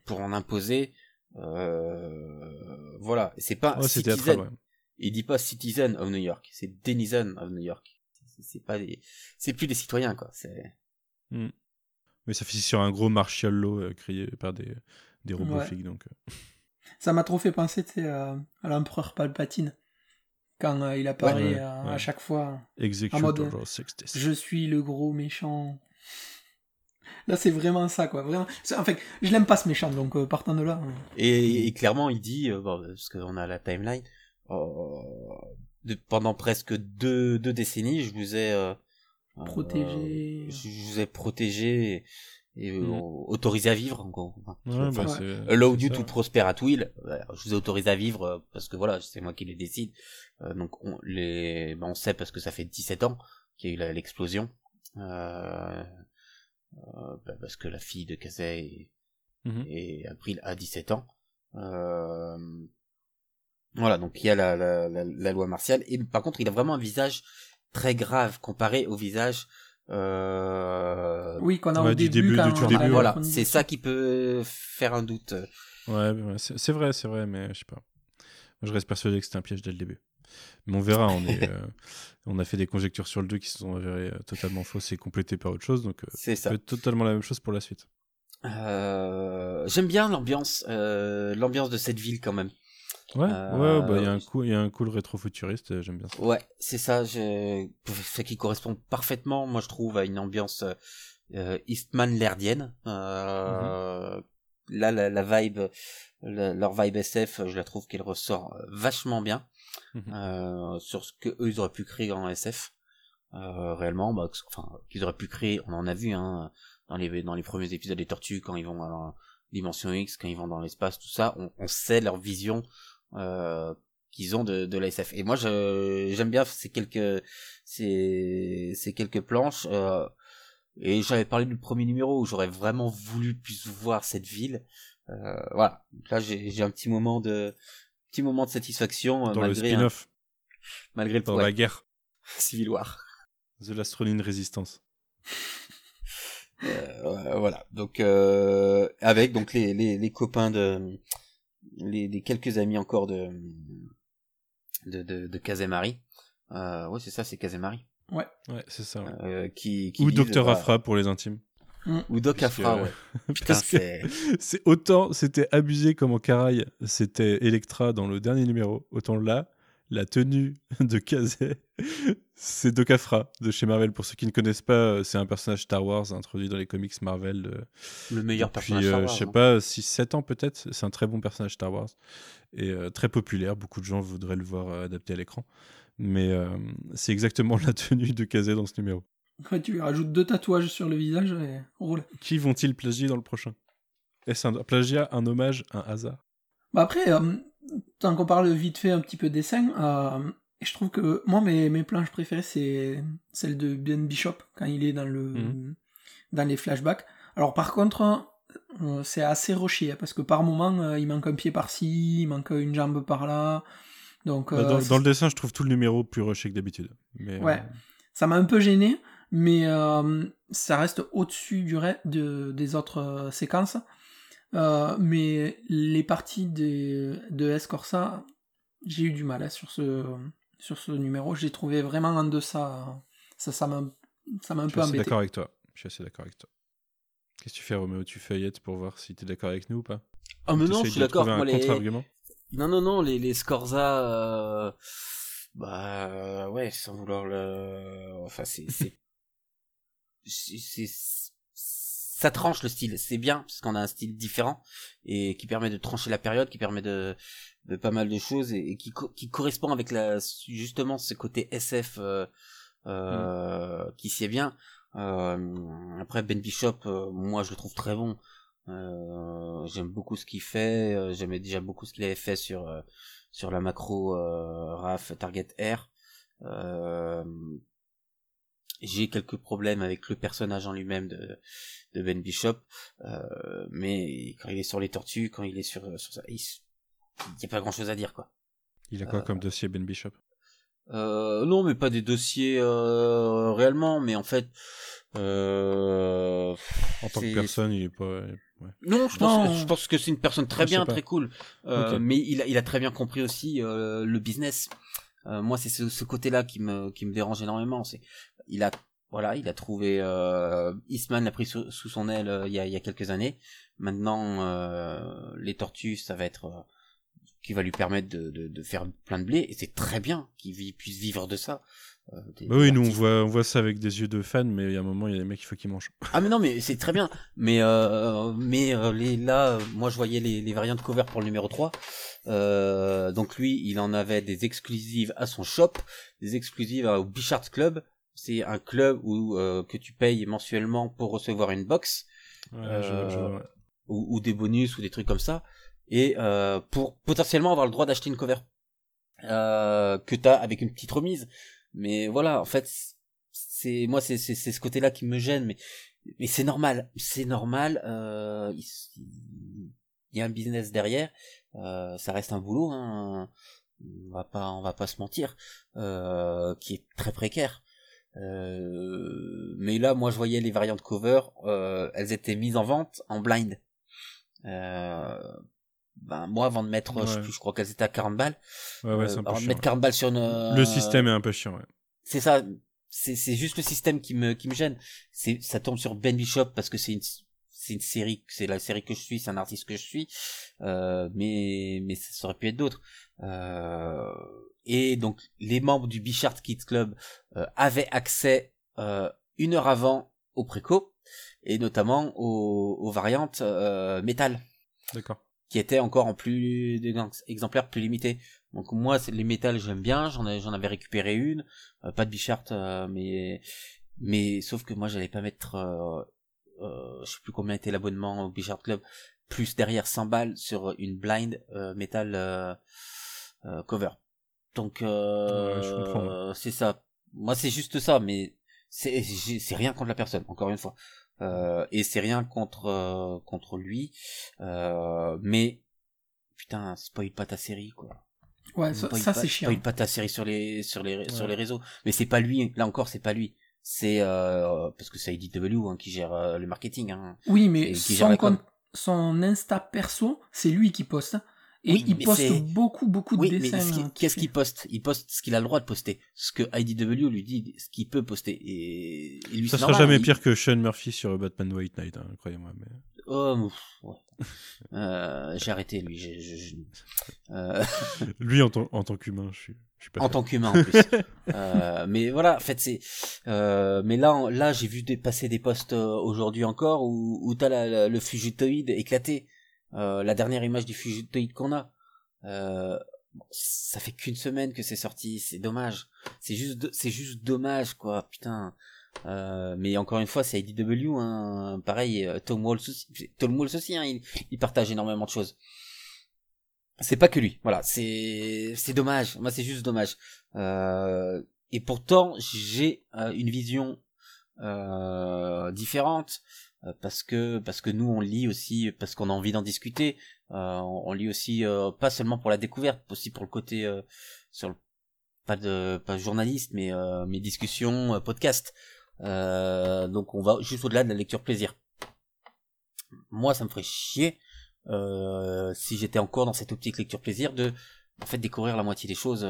pour en imposer. Euh, voilà. C'est pas c'est citizen. théâtral, ouais. Il dit pas citizen of New York. C'est denizen of New York. C'est- pas des. C'est plus des citoyens quoi. C'est. Mais ça fait sur un gros martial law euh, créé par des, des robots Ouais. Donc, euh. Ça m'a trop fait penser à, l'empereur Palpatine. Quand euh, il apparaît Ouais, euh, ouais. à chaque fois. Execute En mode, Order 60. Je suis le gros méchant. Là, c'est vraiment ça, quoi. Vraiment. En fait, je l'aime pas ce méchant, donc euh, partant de là. euh, Et, et clairement, il dit, euh, bon, parce qu'on a la timeline, euh, de, pendant presque deux, deux décennies, je vous ai euh, Protégé. euh, je vous ai protégé et euh, Mhm. autorisé à vivre. en gros. Enfin, Ouais, bah, Ouais. c'est- Allow you to prosper at will. Euh, Je vous ai autorisé à vivre euh, parce que voilà, c'est moi qui les décide. Euh, donc on, les, ben, on sait parce que ça fait 17 ans qu'il y a eu l'explosion. Euh, euh, ben, parce que la fille de Kazay est, Mhm. et April a 17 ans. Euh, Voilà, donc il y a la, la, la, la loi martiale. Et par contre, il a vraiment un visage très grave comparé au visage... Euh... Oui, qu'on a Ouais, au du début. début, quand du tout début, ouais. Voilà, c'est ça qui peut faire un doute. Ouais, c'est vrai, c'est vrai, mais je sais pas. Je reste persuadé que c'était un piège dès le début. Mais on verra, on, est, euh, on a fait des conjectures sur le 2 qui se sont avérées euh, totalement fausses et complétées par autre chose, donc euh, C'est ça ça. peut être totalement la même chose pour la suite. Euh, J'aime bien l'ambiance, l'ambiance de cette ville quand même. Ouais, Euh, ouais, bah, il y a un coup, il y a un cool rétro-futuriste, j'aime bien ça. Ouais, c'est ça, je... ce qui correspond parfaitement, moi je trouve, à une ambiance euh, Eastman lerdienne. Euh, Là, la, la vibe, la- leur vibe SF, je la trouve qu'elle ressort euh, vachement bien Mhm. euh, sur ce que eux ils auraient pu créer en SF. Euh, réellement, bah, enfin, qu'ils auraient pu créer, on en a vu hein, dans les dans les premiers épisodes des Tortues quand ils vont à la Dimension X, quand ils vont dans l'espace, tout ça, on, on sait leur vision euh, qu'ils ont de, de la SF. Et moi, je j'aime bien ces quelques ces ces quelques planches. euh, et j'avais parlé du premier numéro où j'aurais vraiment voulu plus voir cette ville. Euh, voilà. Donc là, j'ai un petit moment de petit moment de satisfaction euh, Dans le malgré spin-off, malgré le dans ouais, la guerre, Civil War. The Lastronine Resistance. Euh, voilà. Donc euh, avec donc les, les, les copains de les, les quelques amis encore de de de, de Kazemari. Euh, ouais, c'est ça, c'est Kazemari. Ouais, c'est ça. ouais. Euh, qui, qui Ou Docteur Afra pour les intimes. Ou Doc Afra, ouais. Putain, Parce que c'est c'est autant, c'était abusé comme en Caraï, c'était Electra dans le dernier numéro, autant là, la tenue de Kazé, c'est Doc Afra de chez Marvel. Pour ceux qui ne connaissent pas, euh, c'est un personnage Star Wars introduit dans les comics Marvel de, le meilleur depuis, personnage. Star euh, Wars, je sais hein. pas, 6-7 ans peut-être. C'est un très bon personnage Star Wars et euh, très populaire. Beaucoup de gens voudraient le voir euh, adapté à l'écran. Mais euh, c'est exactement la tenue de Kazé dans ce numéro. Ouais, tu lui rajoutes deux tatouages sur le visage et roule. Qui vont-ils plagier dans le prochain? Est-ce un plagiat, un hommage, un hasard? Bah après, euh, tant qu'on parle vite fait un petit peu dessin, euh, je trouve que moi, mes, mes planches préférées, c'est celle de Ben Bishop, quand il est dans, le, Mhm. dans les flashbacks. Alors par contre, euh, c'est assez rocher, hein, parce que par moment, il manque un pied par-ci, il manque une jambe par-là. Donc, Bah, euh, dans, dans le dessin, je trouve tout le numéro plus rushé que d'habitude. Mais, Ouais. euh, ça m'a un peu gêné, mais euh, ça reste au-dessus du re- de, des autres euh, séquences. Euh, mais les parties de, de Escorça, j'ai eu du mal hein, sur, ce, sur ce numéro. J'ai trouvé vraiment en deçà. Ça, ça m'a, ça m'a un Je suis peu embêté. d'accord avec toi. Je suis assez d'accord avec toi. Qu'est-ce que tu fais, Roméo? Tu feuillettes pour voir si t'es d'accord avec nous ou pas? Ah mais non, je suis d'accord. trouver Moi, un les... Non, non, non, les, les Scorza, euh... bah euh, ouais, sans vouloir le, enfin c'est, c'est, ça tranche le style, c'est bien parce qu'on a un style différent et qui permet de trancher la période, qui permet de, de pas mal de choses et, et qui, co- qui correspond avec la, justement ce côté SF euh, euh, qui s'y est bien. Euh, après Ben Bishop, euh, moi je le trouve très bon. Euh, j'aime beaucoup ce qu'il fait. euh, J'aimais déjà beaucoup ce qu'il avait fait sur euh, sur la macro euh, RAF Target R. Euh, J'ai quelques problèmes avec le personnage en lui-même de, de Ben Bishop, euh, mais quand il est sur les tortues, quand il est sur sur ça, il s- il y a pas grand-chose à dire quoi. Il a quoi comme dossier Ben Bishop? Euh, non, mais pas des dossiers euh, réellement, mais en fait. Euh, En tant que personne, il est pas. Ouais. Non, je pense, Non. je pense que c'est une personne très Je bien, très cool. Euh. Mais il a, il a très bien compris aussi euh, le business. Euh, moi, c'est ce, ce côté-là qui me, qui me dérange énormément. C'est, il a, voilà, il a trouvé euh, Eastman l'a pris sous, sous son aile euh, il y, a, il y a quelques années. Maintenant, euh, les tortues, ça va être euh, qui va lui permettre de, de, de faire plein de blé. Et c'est très bien qu'il puisse vivre de ça. Euh, des- Bah oui, nous on voit, on voit ça avec des yeux de fan, mais il y a un moment, il y a des mecs, il faut qu'ils mangent. Ah mais non mais c'est très bien. Mais euh, mais euh, les là moi je voyais les, les variantes cover pour le numéro 3. Euh, donc lui, il en avait des exclusives à son shop, des exclusives au Bichards Club. C'est un club où euh, que tu payes mensuellement pour recevoir une box Ouais, Euh, je ouais. ou, ou des bonus ou des trucs comme ça et euh, pour potentiellement avoir le droit d'acheter une cover euh, que t'as avec une petite remise. Mais voilà, en fait, c'est moi c'est c'est ce côté-là qui me gêne, mais mais c'est normal, c'est normal. Euh, il, y a un business derrière, euh, ça reste un boulot, hein, on va pas on va pas se mentir, euh, qui est très précaire. Euh, mais là, moi, je voyais les variantes cover, euh, elles étaient mises en vente en blind. Euh, ben moi, avant de mettre, Ouais. plus, je crois qu'elles étaient à 40 balles. Ouais, ouais, euh, un peu avant de mettre 40 balles sur une. Le système est un peu chiant, ouais. C'est ça. C'est c'est juste le système qui me qui me gêne. C'est ça tombe sur Ben Bishop parce que c'est une c'est une série, c'est la série que je suis, c'est un artiste que je suis. Euh, mais mais ça aurait pu être d'autres. Euh, et donc les membres du Bichard Kids Club euh, avaient accès euh, une heure avant au préco et notamment aux, aux variantes euh, métal D'accord. Qui étaient encore en plus exemplaires plus limités. Donc moi, c'est les métals, j'aime bien. J'en ai, j'en avais récupéré une, euh, pas de Bichart, euh, mais mais sauf que moi, j'allais pas mettre, euh, euh, je sais plus combien était l'abonnement au Bichart Club, plus derrière 100 balles sur une blind métal cover. Donc Ouais, c'est ça. Moi, c'est juste ça, mais c'est c'est rien contre la personne. Encore une fois. Euh, et c'est rien contre euh, contre lui euh, mais putain spoil pas ta série quoi Ouais, ça, c'est chiant. spoil pas ta série sur les sur les sur les réseaux mais c'est pas lui là encore c'est pas lui c'est euh, parce que c'est IDW hein, qui gère euh, le marketing hein. Oui, Et mais gère son, la com. compte- son Insta perso, c'est lui qui poste. Et Oui, il poste beaucoup, beaucoup de oui dessins. hein, qu'est-ce qu'il poste? Il poste ce qu'il a le droit de poster ce que IDW lui dit ce qu'il peut poster et, et lui Ça sera normal, jamais il- pire que Sean Murphy sur Batman White Knight, hein, croyez-moi. Mais... oh, ouais. Euh, j'ai arrêté lui je, je- je- Euh, Lui, en, tant- en tant qu'humain, je suis, je suis pas en tant qu'humain en plus. Euh, mais voilà, en fait c'est. Euh, mais là, là, j'ai vu des, passer des posts euh, aujourd'hui encore où, où t'as le fugitoïde éclaté. Euh, la dernière image du fugitoïde qu'on a. Euh, ça fait qu'une semaine que c'est sorti, c'est dommage. C'est juste, c'est juste dommage quoi, putain. Euh, mais encore une fois, c'est IDW, hein. pareil, Tom Waltz aussi, Tom Waltz aussi, hein, il, partage énormément de choses. C'est pas que lui, voilà, c'est c'est dommage. Moi, c'est juste dommage. Et pourtant, j'ai une vision différente parce que parce que nous on lit aussi parce qu'on a envie d'en discuter. Euh, on, on lit aussi euh, pas seulement pour la découverte, aussi pour le côté euh, sur le pas de pas journaliste mais euh, mes discussions euh, podcast. Euh, donc on va juste au-delà de la lecture plaisir. Moi, ça me ferait chier euh, si j'étais encore dans cette optique lecture plaisir de en fait découvrir la moitié des choses.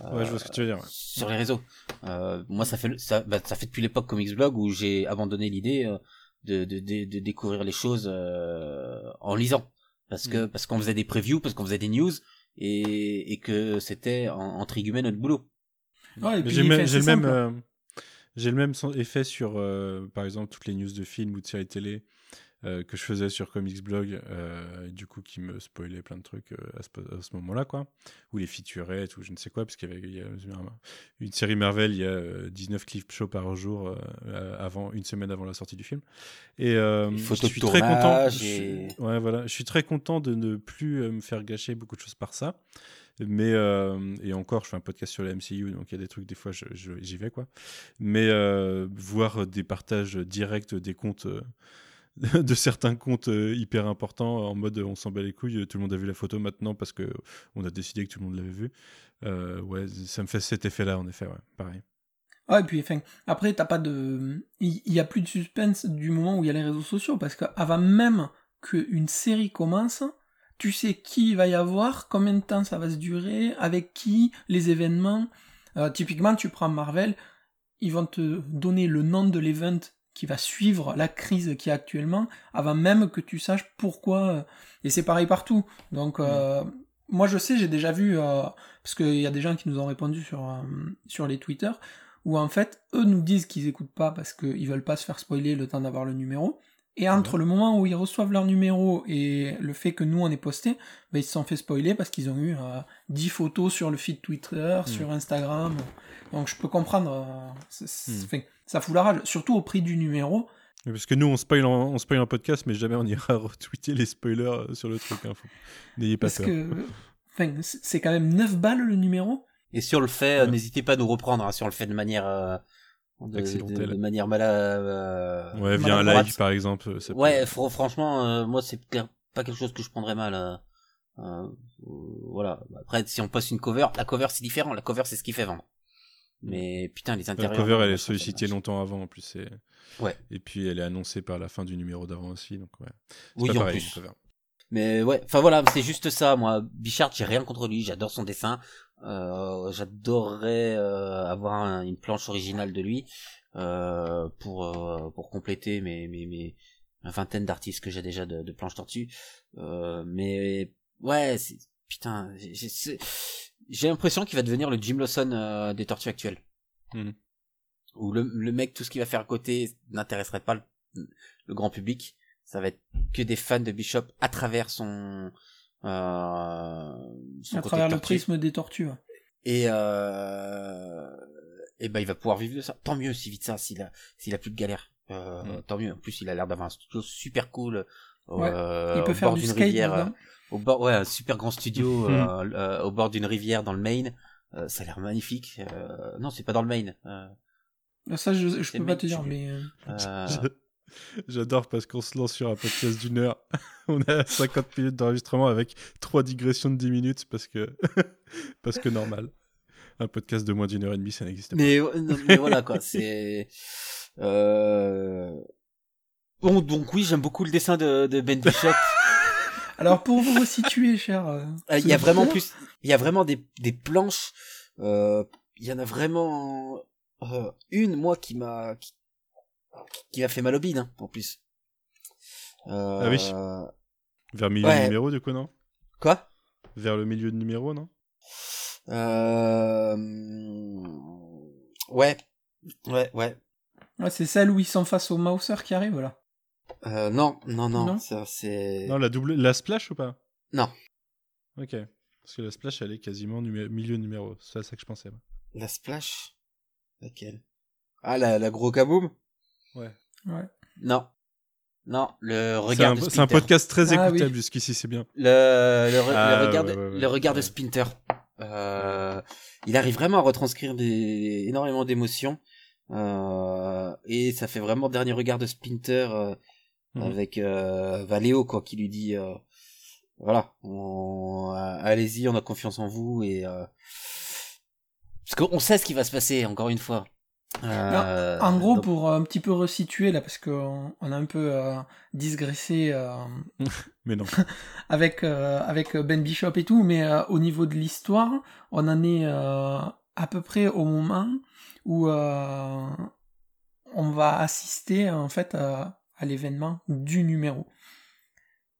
Euh, Ouais, je vois ce que tu veux dire. ouais. sur les réseaux. Euh, moi, ça fait ça, bah, ça fait depuis l'époque Comics Blog où j'ai abandonné l'idée euh, de, de, de, de découvrir les choses euh, en lisant, parce que parce qu'on faisait des previews, parce qu'on faisait des news et, et que c'était en, entre guillemets notre boulot. Ouais, J'ai le même, j'ai le même, simple. j'ai le même sen- effet sur, euh, par exemple, toutes les news de films ou de séries télé euh, que je faisais sur Comics Blog, euh, du coup qui me spoilait plein de trucs euh, à ce, moment-là, quoi. Ou les featurettes, ou je ne sais quoi, parce qu'il y avait il y a une série Marvel, il y a euh, 19 clips shows par jour avant, une semaine avant la sortie du film. Et je suis très content. je suis- Ouais, voilà. Je suis très content de ne plus me faire gâcher beaucoup de choses par ça. Mais euh, et encore, je fais un podcast sur la MCU, donc il y a des trucs des fois j'y vais quoi. Mais euh, voir des partages directs des comptes, de certains comptes euh, hyper importants en mode on s'en bat les couilles, tout le monde a vu la photo maintenant parce que on a décidé que tout le monde l'avait vu. Euh, ouais, ça me fait cet effet-là en effet, ouais, pareil. Ouais, et puis après, t'as pas de. Il il y a plus de suspense du moment où il y a les réseaux sociaux, parce qu'avant même qu'une série commence, tu sais qui il va y avoir, combien de temps ça va se durer, avec qui, les événements. Euh, typiquement, tu prends Marvel, ils vont te donner le nom de l'event qui va suivre la crise qui est actuellement, avant même que tu saches pourquoi. euh, Et c'est pareil partout. Donc, euh, moi je sais, j'ai déjà vu, euh, parce qu'il y a des gens qui nous ont répondu sur, euh, sur les Twitter, où en fait, eux nous disent qu'ils écoutent pas parce qu'ils veulent pas se faire spoiler le temps d'avoir le numéro. Et entre le moment où ils reçoivent leur numéro et le fait que nous on est posté, ben, ils se sont fait spoiler parce qu'ils ont eu euh, 10 photos sur le feed Twitter, sur Instagram. Donc je peux comprendre, euh, enfin, ça fout la rage, surtout au prix du numéro. Parce que nous on spoil en, on spoil en podcast, mais jamais on ira retweeter les spoilers euh, sur le truc. hein, N'ayez pas Parce peur. que c'est quand même 9 balles le numéro. Et sur le fait, euh, Ouais. n'hésitez pas à nous reprendre hein, sur le fait de manière euh, de, de, manière malade. euh, Ouais, via un like par exemple. euh, peut- Ouais, fr- franchement, euh, moi c'est pas quelque chose que je prendrais mal. euh, euh, voilà. Après, si on poste une cover, la cover c'est différent. La cover c'est ce qui fait vendre. Mais putain, les La intérieurs. cover, elle est sollicitée longtemps avant en plus. c'est- Ouais. Et puis elle est annoncée par la fin du numéro d'avant aussi. Donc ouais. Oui, pas en pareil, plus. Mais ouais, enfin voilà, c'est juste ça. Moi, Bichard, j'ai rien contre lui. J'adore son dessin. Euh, J'adorerais euh, avoir un- une planche originale de lui euh, pour euh, pour compléter mes mes mes une vingtaine d'artistes que j'ai déjà de, de planches tortues. Euh, mais ouais, putain, j'ai- l'impression qu'il va devenir le Jim Lawson des tortues actuelles. Mhm. Où le, le mec, tout ce qu'il va faire à côté n'intéresserait pas le, le grand public. Ça va être que des fans de Bishop à travers son à côté travers le prisme des tortues. Et euh, et ben il va pouvoir vivre de ça. Tant mieux si vite ça, s'il a s'il a plus de galère. Euh, Mm. Tant mieux. En plus, il a l'air d'avoir un studio super cool. Ouais. euh, Il peut au faire bord du d'une skate rivière. Au bord, ouais, un super grand studio euh, euh, au bord d'une rivière dans le Maine. Euh, ça a l'air magnifique. Euh, non, c'est pas dans le Maine. Euh, Ça, je, je peux pas te dire, mais. J'adore parce qu'on se lance sur un podcast d'une heure. On a 50 minutes d'enregistrement avec trois digressions de 10 minutes parce que parce que normal. Un podcast de moins d'une heure et demie, ça n'existe pas. mais, voilà quoi, c'est. Euh... Bon, donc oui, j'aime beaucoup le dessin de, de Ben Bishop. Alors, pour vous resituer, cher. euh, Euh, Il y a vraiment plus, il y a vraiment des, des planches. euh, Il y en a vraiment euh, une, moi, qui m'a qui, qui m'a fait mal au bide, hein, en plus. Euh, Ah oui. Vers milieu Ouais. de numéro, du coup, non? Quoi? Vers le milieu de numéro, non? Euh... Ouais, ouais, ouais. ouais, c'est celle où ils sont face au Mauser qui arrive, là. Euh, non, non, non, Non ça c'est. Non, la double, la splash ou pas? Non. Ok. Parce que la splash, elle est quasiment numé- milieu de numéro. C'est à ça que je pensais. moi. La splash? Laquelle? Ah, la, la gros kaboom? Ouais. Non. Non, le regard de c'est un Splinter. podcast très Ah, écoutable oui. jusqu'ici, c'est bien. Le, le, re- Ah, le regard, ouais, de, ouais, ouais, le regard de. Splinter. Euh, il arrive vraiment à retranscrire des, énormément d'émotions. Euh, et ça fait vraiment dernier regard de Splinter euh, Mhm. avec euh, Valéo quoi qui lui dit euh, voilà allez-y on a confiance en vous et euh, parce qu'on sait ce qui va se passer encore une fois Euh, en gros, donc- pour un petit peu resituer là, parce qu'on on a un peu euh, digressé euh, Mais non. avec euh, avec Ben Bishop et tout, mais euh, au niveau de l'histoire, on en est euh, à peu près au moment où euh, on va assister en fait à, à l'événement du numéro.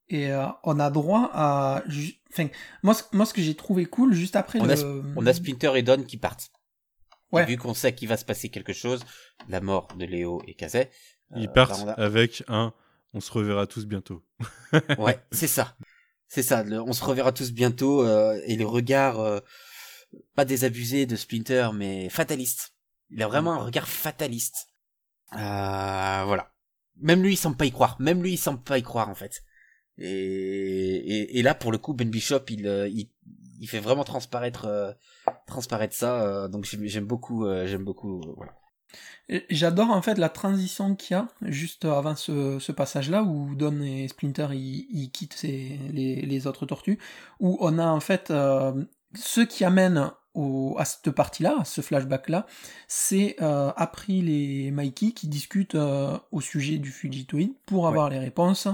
Et euh, on a droit à, enfin, moi, ce- moi ce que j'ai trouvé cool juste après On le, a, on a Splinter et Don qui partent. Ouais. Vu qu'on sait qu'il va se passer quelque chose, la mort de Léo et Kazet. Ils euh, partent bah, avec un on se reverra tous bientôt. Ouais, c'est ça. C'est ça. le- on se reverra tous bientôt euh, et le regard euh, pas désabusé de Splinter, mais fataliste. Il a vraiment un regard fataliste. Euh, voilà. Même lui, il semble pas y croire. Même lui, il semble pas y croire en fait. Et, et, et là, pour le coup, Ben Bishop, il, euh, il, il fait vraiment transparaître, euh, transparaître ça. euh, donc j'aime beaucoup, euh, j'aime beaucoup. euh, voilà. Et J'adore en fait la transition qu'il y a juste avant ce, ce passage-là où Don et Splinter ils, ils quittent les, les autres tortues, où on a en fait euh, ce qui amène au, à cette partie-là, à ce flashback-là, c'est euh, April et Mikey qui discutent euh, au sujet du Fugitoid pour avoir les réponses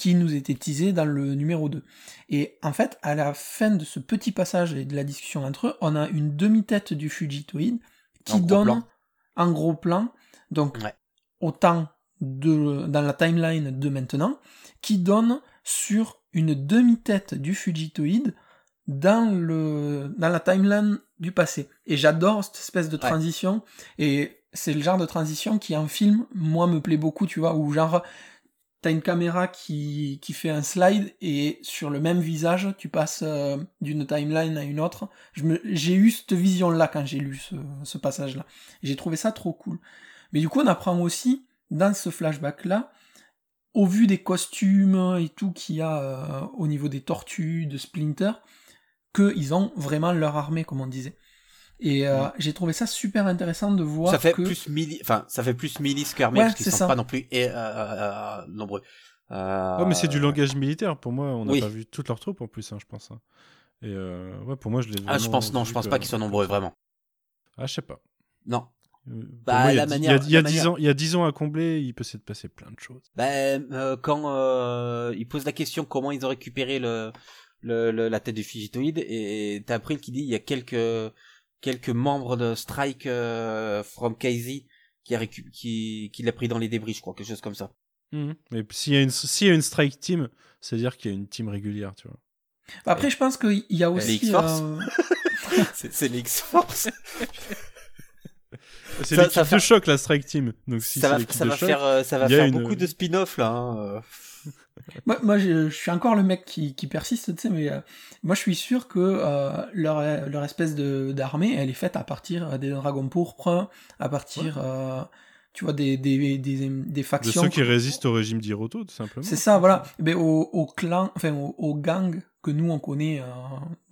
qui nous étaient teasées dans le numéro 2. Et en fait, à la fin de ce petit passage et de la discussion entre eux, on a une demi-tête du Fugitoid qui En donne plan. en gros plan, donc Ouais. autant de, dans la timeline de maintenant, qui donne sur une demi-tête du Fugitoid dans, le, dans la timeline du passé. Et j'adore cette espèce de Ouais. transition, et c'est le genre de transition qui en film, moi, me plaît beaucoup, tu vois, où genre, t'as une caméra qui, qui fait un slide, et sur le même visage, tu passes euh, d'une timeline à une autre. J'ai eu cette vision-là quand j'ai lu ce, ce passage-là. J'ai trouvé ça trop cool. Mais du coup, on apprend aussi, dans ce flashback-là, au vu des costumes et tout qu'il y a euh, au niveau des tortues, de Splinter, qu'ils ont vraiment leur armée, comme on disait. Et euh, j'ai trouvé ça super intéressant de voir ça fait que... plus milli, enfin, ça fait plus milice qu'armée Ouais, parce qu'ils c'est sont ça. pas non plus eh, euh, euh, nombreux. Euh, Ouais, mais c'est du langage militaire. Pour moi, on n'a oui. pas vu toutes leurs troupes en plus, hein, je pense. hein. Et euh, ouais, pour moi, je l'ai Ah, je pense non, je pense que- pas qu'ils soient nombreux vraiment. Ah, je sais pas. Non. Bah, il y la a dix- manière- il y a- il y a la 10 manière- ans, il y a 10 ans à combler, il peut s'être passé plein de choses. Ben euh, quand euh, ils posent la question comment ils ont récupéré le, le, le- la tête du Fugitoïde et t'as April qui dit il y a quelques quelques membres de Strike euh, from KZ qui a récu- qui qui l'a pris dans les débris je crois quelque chose comme ça. Mhm. Mais s'il y, a une- s'il y a une strike team, c'est-à-dire qu'il y a une team régulière, tu vois. Après, je pense qu'il y a aussi... X-Force. euh, c'est c'est les X-Force. C'est Ça- l'équipe de choc, la strike team. Donc si ça c'est va ça de va choc, faire euh, ça va faire une- beaucoup de spin-off là. hein. Moi, moi, je, je suis encore le mec qui, qui persiste, tu sais, mais euh, moi, je suis sûr que euh, leur, leur espèce de d'armée, elle est faite à partir des dragons pourpres, à partir, euh, tu vois, des, des, des, des de factions. ceux qui résistent au régime d'Hiroto, tout simplement. C'est ça, voilà. Mais au, au clan, enfin, au, au gang que nous, on connaît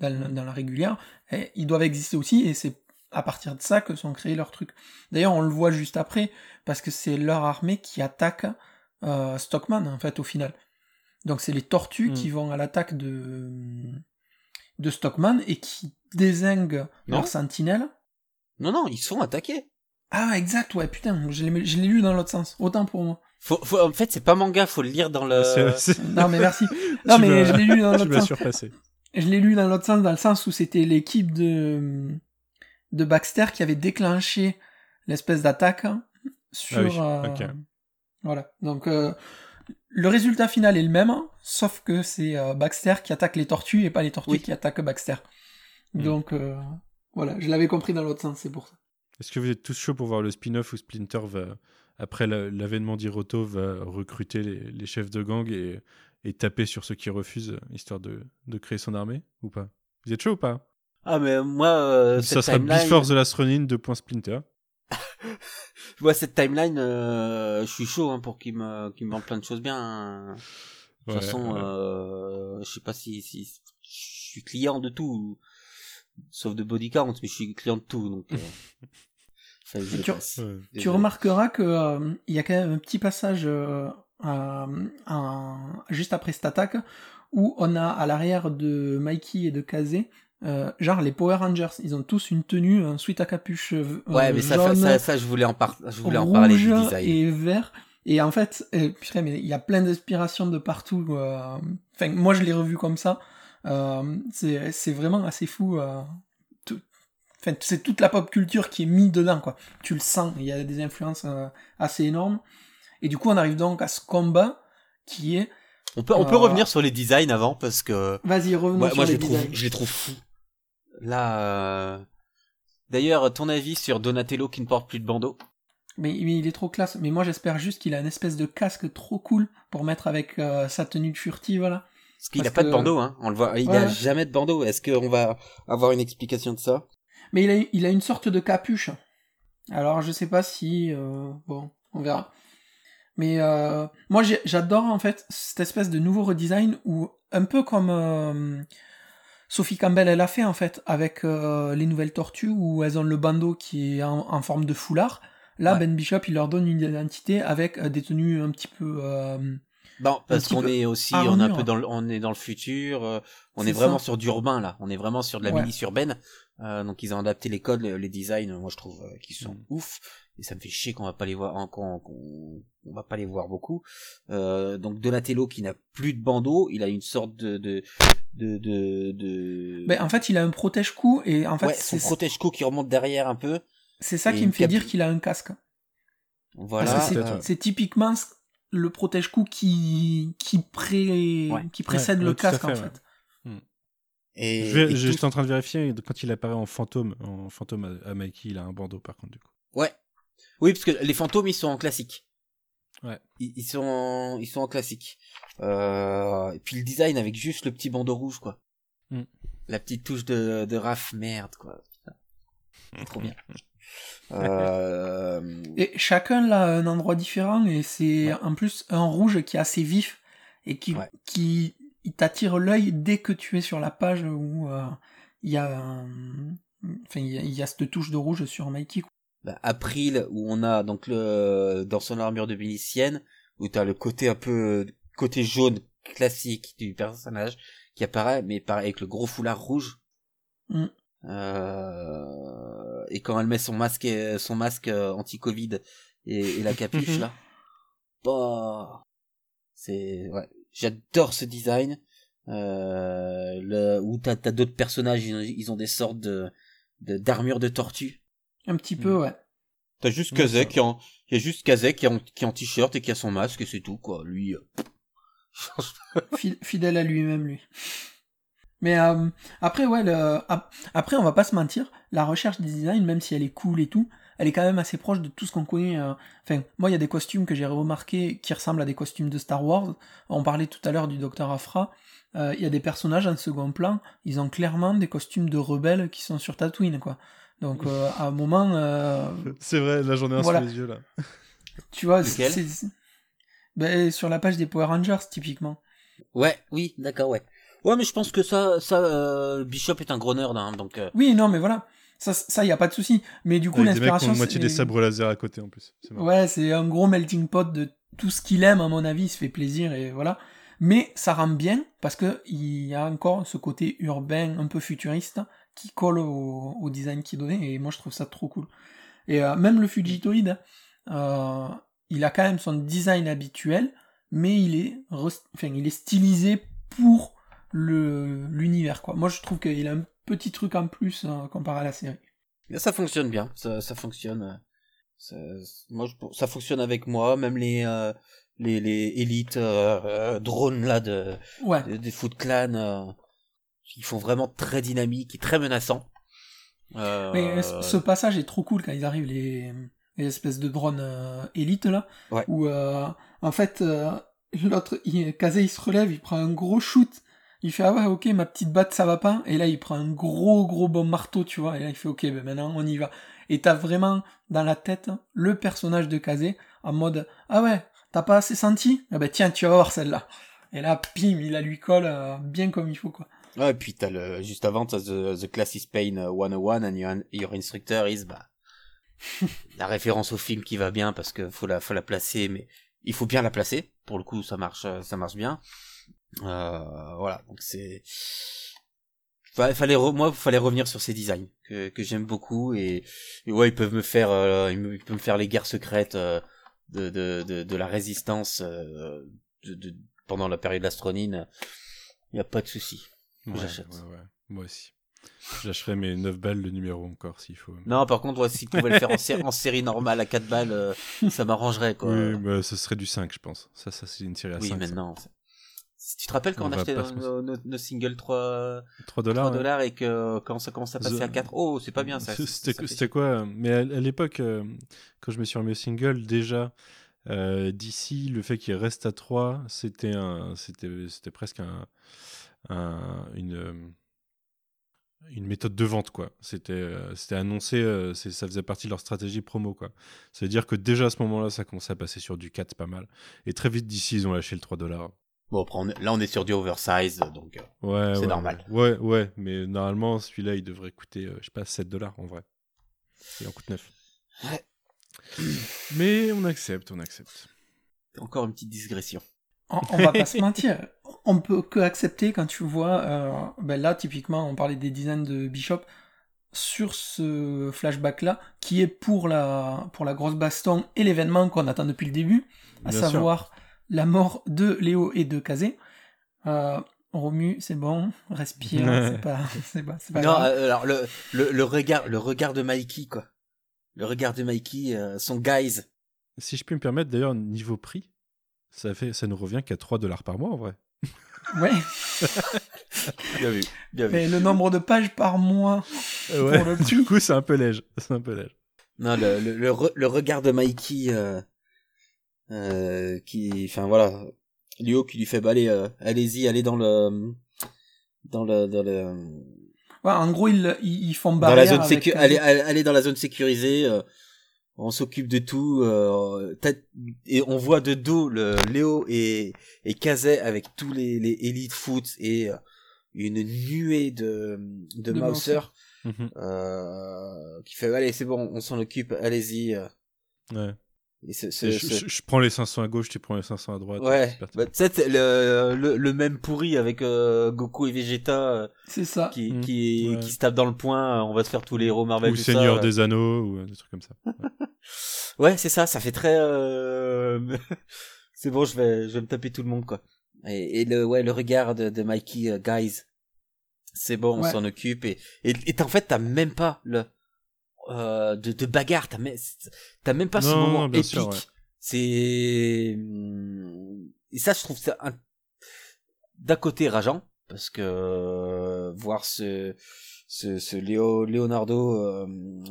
dans, dans la régulière, eh, ils doivent exister aussi, et c'est à partir de ça que sont créés leurs trucs. D'ailleurs, on le voit juste après, parce que c'est leur armée qui attaque Stockman, en fait, au final. Donc c'est les tortues Mm. qui vont à l'attaque de, de Stockman et qui désinguent Non. leurs sentinelles. Non non ils se font attaquer. Ah, exact, ouais, putain, je l'ai je l'ai lu dans l'autre sens. Autant pour moi. Faut, faut- en fait c'est pas manga faut le lire dans le. C'est- c'est- Non, mais merci. Non, Tu mais je l'ai lu dans l'autre sens. surpassé. Je l'ai lu dans l'autre sens, dans le sens où c'était l'équipe de, de Baxter qui avait déclenché l'espèce d'attaque sur. Ah oui, euh, ok. Voilà. Donc, euh, le résultat final est le même, sauf que c'est euh, Baxter qui attaque les tortues et pas les tortues Oui. qui attaquent Baxter. Mm. Donc, euh, voilà, je l'avais compris dans l'autre sens, c'est pour ça. Est-ce que vous êtes tous chauds pour voir le spin-off où Splinter va, après la- l'avènement d'Hiroto, va recruter les, les chefs de gang et, et taper sur ceux qui refusent, histoire de, de créer son armée Ou pas? Vous êtes chaud ou pas? Ah mais moi euh, Ça sera timeline- Before the Last Ronin, 2 points Splinter. Moi, cette timeline, euh, je suis chaud hein, pour qu'il me, qu'il me vende plein de choses bien. hein. De toute Ouais, façon, ouais. euh, je sais pas si, si je suis client de tout, sauf de body count, mais je suis client de tout. Donc, euh, je Tu-. Ouais. Remarqueras que euh, il y a quand même un petit passage euh, euh, un- juste après cette attaque où on a à l'arrière de Mikey et de Kazé euh, genre les Power Rangers, ils ont tous une tenue, un sweat à capuche euh, Ouais, mais ça, jaune, ça, ça, je voulais en, par... je voulais en parler du rouge design. et vert. Et en fait, euh, putain, mais il y a plein d'inspirations de partout. euh, Enfin, moi, je l'ai revu comme ça. Euh, c'est c'est vraiment assez fou. euh, tout- Enfin, c'est toute la pop culture qui est mise dedans, quoi. Tu le sens. Il y a des influences euh, assez énormes. Et du coup, on arrive donc à ce combat qui est. On peut, on peut Euh, revenir sur les designs avant parce que Vas-y, revenons moi, sur moi je les les trouve, designs. je les trouve fous. Là, euh... d'ailleurs, ton avis sur Donatello qui ne porte plus de bandeau Mais, mais il est trop classe. Mais moi, j'espère juste qu'il a une espèce de casque trop cool pour mettre avec euh, sa tenue de furtive, là. Parce qu'il Parce a pas de bandeau, hein. On le voit, il Ouais. a jamais de bandeau. Est-ce qu'on va avoir une explication de ça Mais il a, il a une sorte de capuche. Alors je sais pas si... euh, bon, on verra. Mais euh, moi j'adore en fait cette espèce de nouveau redesign où un peu comme Sophie Campbell elle a fait en fait avec euh, les nouvelles tortues où elles ont le bandeau qui est en, en forme de foulard. Là Ouais. Ben Bishop il leur donne une identité avec euh, des tenues un petit peu... euh, Bon, parce qu'on est aussi, on est un peu dans le, on est dans le futur. euh, on est vraiment ça. sur du urbain là. On est vraiment sur de la Ouais. milice urbaine. Euh, donc ils ont adapté les codes, les designs. Moi je trouve euh, qu'ils sont Mm. ouf. Et ça me fait chier qu'on va pas les voir, hein, qu'on qu'on- on va pas les voir beaucoup. Euh, donc Donatello qui n'a plus de bandeau, il a une sorte de de de de, de... Ben, en fait il a un protège-cou et en fait ouais, son c'est protège-cou qui remonte derrière un peu. c'est ça qui me fait dire qu'il a un casque. Voilà. C'est- typiquement ce- le protège-cou qui, qui, pré... Ouais. qui précède Ouais, le casque, en fait, fait. Et, Je vais- et J'étais tout- en train de vérifier quand il apparaît en fantôme. En fantôme à, à Mikey, il a un bandeau par contre du coup. Ouais. Oui, parce que les fantômes, ils sont en classique. Ouais. Ils, ils sont, en, ils sont en classique. Euh, et puis le design avec juste le petit bandeau rouge, quoi. Mm. La petite touche de, de Raph, merde, quoi. Trop bien. Euh, Et chacun a un endroit différent, et c'est en plus un rouge qui est assez vif, et qui, Ouais. qui t'attire l'œil dès que tu es sur la page où euh, il y a... un- Enfin, il y a, il y a cette touche de rouge sur Mikey. bah, April, où on a donc le, dans son armure de milicienne, où t'as le côté un peu, côté jaune classique du personnage qui apparaît, mais pareil avec le gros foulard rouge. Mm. Euh, et quand elle met son masque, euh, son masque euh, anti-Covid et, et la capuche là, bah, c'est ouais, j'adore ce design. Euh, le, où t'as t'as d'autres personnages, ils ont, ils ont des sortes de de- d'armure de tortue. Un petit peu, Mm. ouais. T'as juste Kazek ça- qui en, il y a juste Kazek qui est en, qui est en t-shirt et qui a son masque et c'est tout quoi. Lui, euh, fidèle à lui-même, lui. Mais euh, après, ouais, le, ap- après, on va pas se mentir, la recherche des designs, même si elle est cool et tout, elle est quand même assez proche de tout ce qu'on connaît. euh. Enfin, moi, il y a des costumes que j'ai remarqués qui ressemblent à des costumes de Star Wars. On parlait tout à l'heure du Docteur Afra. Euh, Il y a des personnages en second plan, ils ont clairement des costumes de rebelles qui sont sur Tatooine, quoi. Donc, euh, à un moment, euh, C'est vrai, là j'en ai un Voilà. sur les yeux là. tu vois, c'est- Ben, sur la page des Power Rangers, typiquement. Ouais, oui, d'accord, ouais. Ouais, mais je pense que ça, ça, euh, Bishop est un gros nerd, hein, donc. euh, Oui, non, mais voilà. Ça, ça, y a pas de souci. Mais du coup, Avec des mecs qui ont l'inspiration. moitié des sabres laser à côté en plus. Ouais, c'est un gros melting pot de tout ce qu'il aime, à mon avis. Il se fait plaisir et voilà. Mais ça rend bien parce que il y a encore ce côté urbain, un peu futuriste, qui colle au, au design qu'il donnait. Et moi, je trouve ça trop cool. Et euh, même le Fujitoid, euh, il a quand même son design habituel, mais il est, enfin, il est stylisé pour l'univers, quoi. Moi, je trouve qu'il a un petit truc en plus euh, comparé à la série. ça fonctionne bien, ça, ça fonctionne. euh, Ça, moi, ça fonctionne avec moi, même les, euh, les, les élites euh, euh, drones là de, Ouais. de- des Foot Clan, ils font vraiment très dynamique et très menaçant. Mais ce- passage est trop cool quand ils arrivent, les, les espèces de drones élites là, Ouais. où en fait l'autre, Kazé il se relève, il prend un gros shoot, il fait ah ouais ok ma petite batte ça va pas, et là il prend un gros gros bon marteau tu vois, et là il fait ok ben maintenant on y va. Et t'as vraiment dans la tête le personnage de Kazé en mode ah ouais t'as pas assez senti, ah ben tiens tu vas voir celle-là. Et là pim il la lui colle euh, bien comme il faut quoi. Ouais, et puis t'as le, juste avant, t'as the, the Class is Pain euh, 101 and your, your instructor is, bah, la référence au film qui va bien parce que faut la, faut la placer, mais il faut bien la placer. Pour le coup, ça marche, ça marche bien. Euh, voilà, donc c'est, Fa- fallait moi fallait revenir sur ces designs que, que j'aime beaucoup et, et ouais ils peuvent me faire euh, ils, me- ils peuvent me faire les guerres secrètes euh, de, de, de, de la résistance euh, de, de- pendant la période astronine il y a pas de souci Ouais, J'achète. ouais, ouais. Moi aussi. J'achèterai mes 9 balles le numéro encore s'il faut. non par contre ouais, s'ils pouvaient le faire en, sé- en série normale à 4 balles ça m'arrangerait quoi Oui, bah, ce serait du 5, je pense. Ça, ça c'est une série à oui 5. maintenant c'est- si tu te rappelles quand On on, achetait nos, nos, nos- singles 3, 3 dollars. 3 dollars et que quand ça commence à passer The- à 4 oh c'est pas bien ça C'était quoi euh, Mais à, à l'époque, euh, quand je me suis remis au single, déjà, euh, d'ici, le fait qu'il reste à 3, c'était presque un, un- une, euh, une méthode de vente, quoi. C'était, euh, annoncé, euh, ça faisait partie de leur stratégie promo, quoi. Ça veut dire que déjà à ce moment-là, ça commençait à passer sur du 4 pas mal. Et très vite d'ici, ils ont lâché le 3 dollars. Bon, après, on est- là, on est sur du oversize, donc. euh, Ouais, C'est ouais, normal. Ouais, ouais, mais normalement, celui-là, il devrait coûter, euh, je sais pas, 7 dollars en vrai. Il en coûte 9. Ouais. Mais on accepte, on accepte. Encore une petite digression. On, on va pas se mentir, on peut que accepter quand tu vois, euh, ben là typiquement on parlait des designs de Bishop, sur ce flashback là, qui est pour la, pour la grosse baston et l'événement qu'on attend depuis le début, à Bien sûr. La mort de Léo et de Kazé. Euh, Romu, c'est bon, respire, c'est pas, c'est pas, c'est pas Non, grave. euh, alors, le, le, le regard, le regard de Mikey, quoi. Le regard de Mikey, euh, son guys. Si je puis me permettre, d'ailleurs, niveau prix, ça, fait, ça nous revient qu'à 3 dollars par mois en vrai. Ouais, Bien vu. Bien vu. mais le nombre de pages par mois, Euh, ouais, Pour le du coup, c'est un peu léger. C'est un peu léger. Non, le, le, le, re- le regard de Mikey, euh, euh, qui, enfin voilà, Léo qui lui fait, bah allez, euh, allez-y, allez dans le, dans le, dans le, ouais, en gros ils, ils font dans la barrière zone avec sécu, Kazé. allez, allez, allez dans la zone sécurisée, euh, on s'occupe de tout, euh, t'as- et on voit de dos le Léo et, et Kazay avec tous les, les Elite Foot et euh, une nuée de, de, De Mauser, Mhm. euh, qui fait, allez, c'est bon, on s'en occupe, allez-y, euh, Ouais. Et ce, ce- Et je, ce- je- je prends les 500 à gauche, tu prends les 500 à droite. Ouais, bah, tu sais, c'est le, le, le même pourri avec euh, Goku et Vegeta euh, C'est ça. qui, Mm. qui, Ouais. qui se tapent dans le poing, euh, on va se faire tous les héros Marvel, ou tout Seigneur ça. des Anneaux, ou euh, des trucs comme ça. Ouais, c'est ça, ça fait très... euh, c'est bon, je vais, je vais me taper tout le monde, quoi. Et, et le, ouais, le regard de, de Mikey, euh, guys, c'est bon, on Ouais. s'en occupe. Et, et, et t'as- en fait, t'as même pas le... Euh, de, de bagarre, t'as même, t'as même pas ce moment non, épique. sûr, ouais. C'est... hum, Et ça, je trouve ça un... d'un côté rageant, parce que euh, voir ce, ce, ce Léo, Leonardo euh,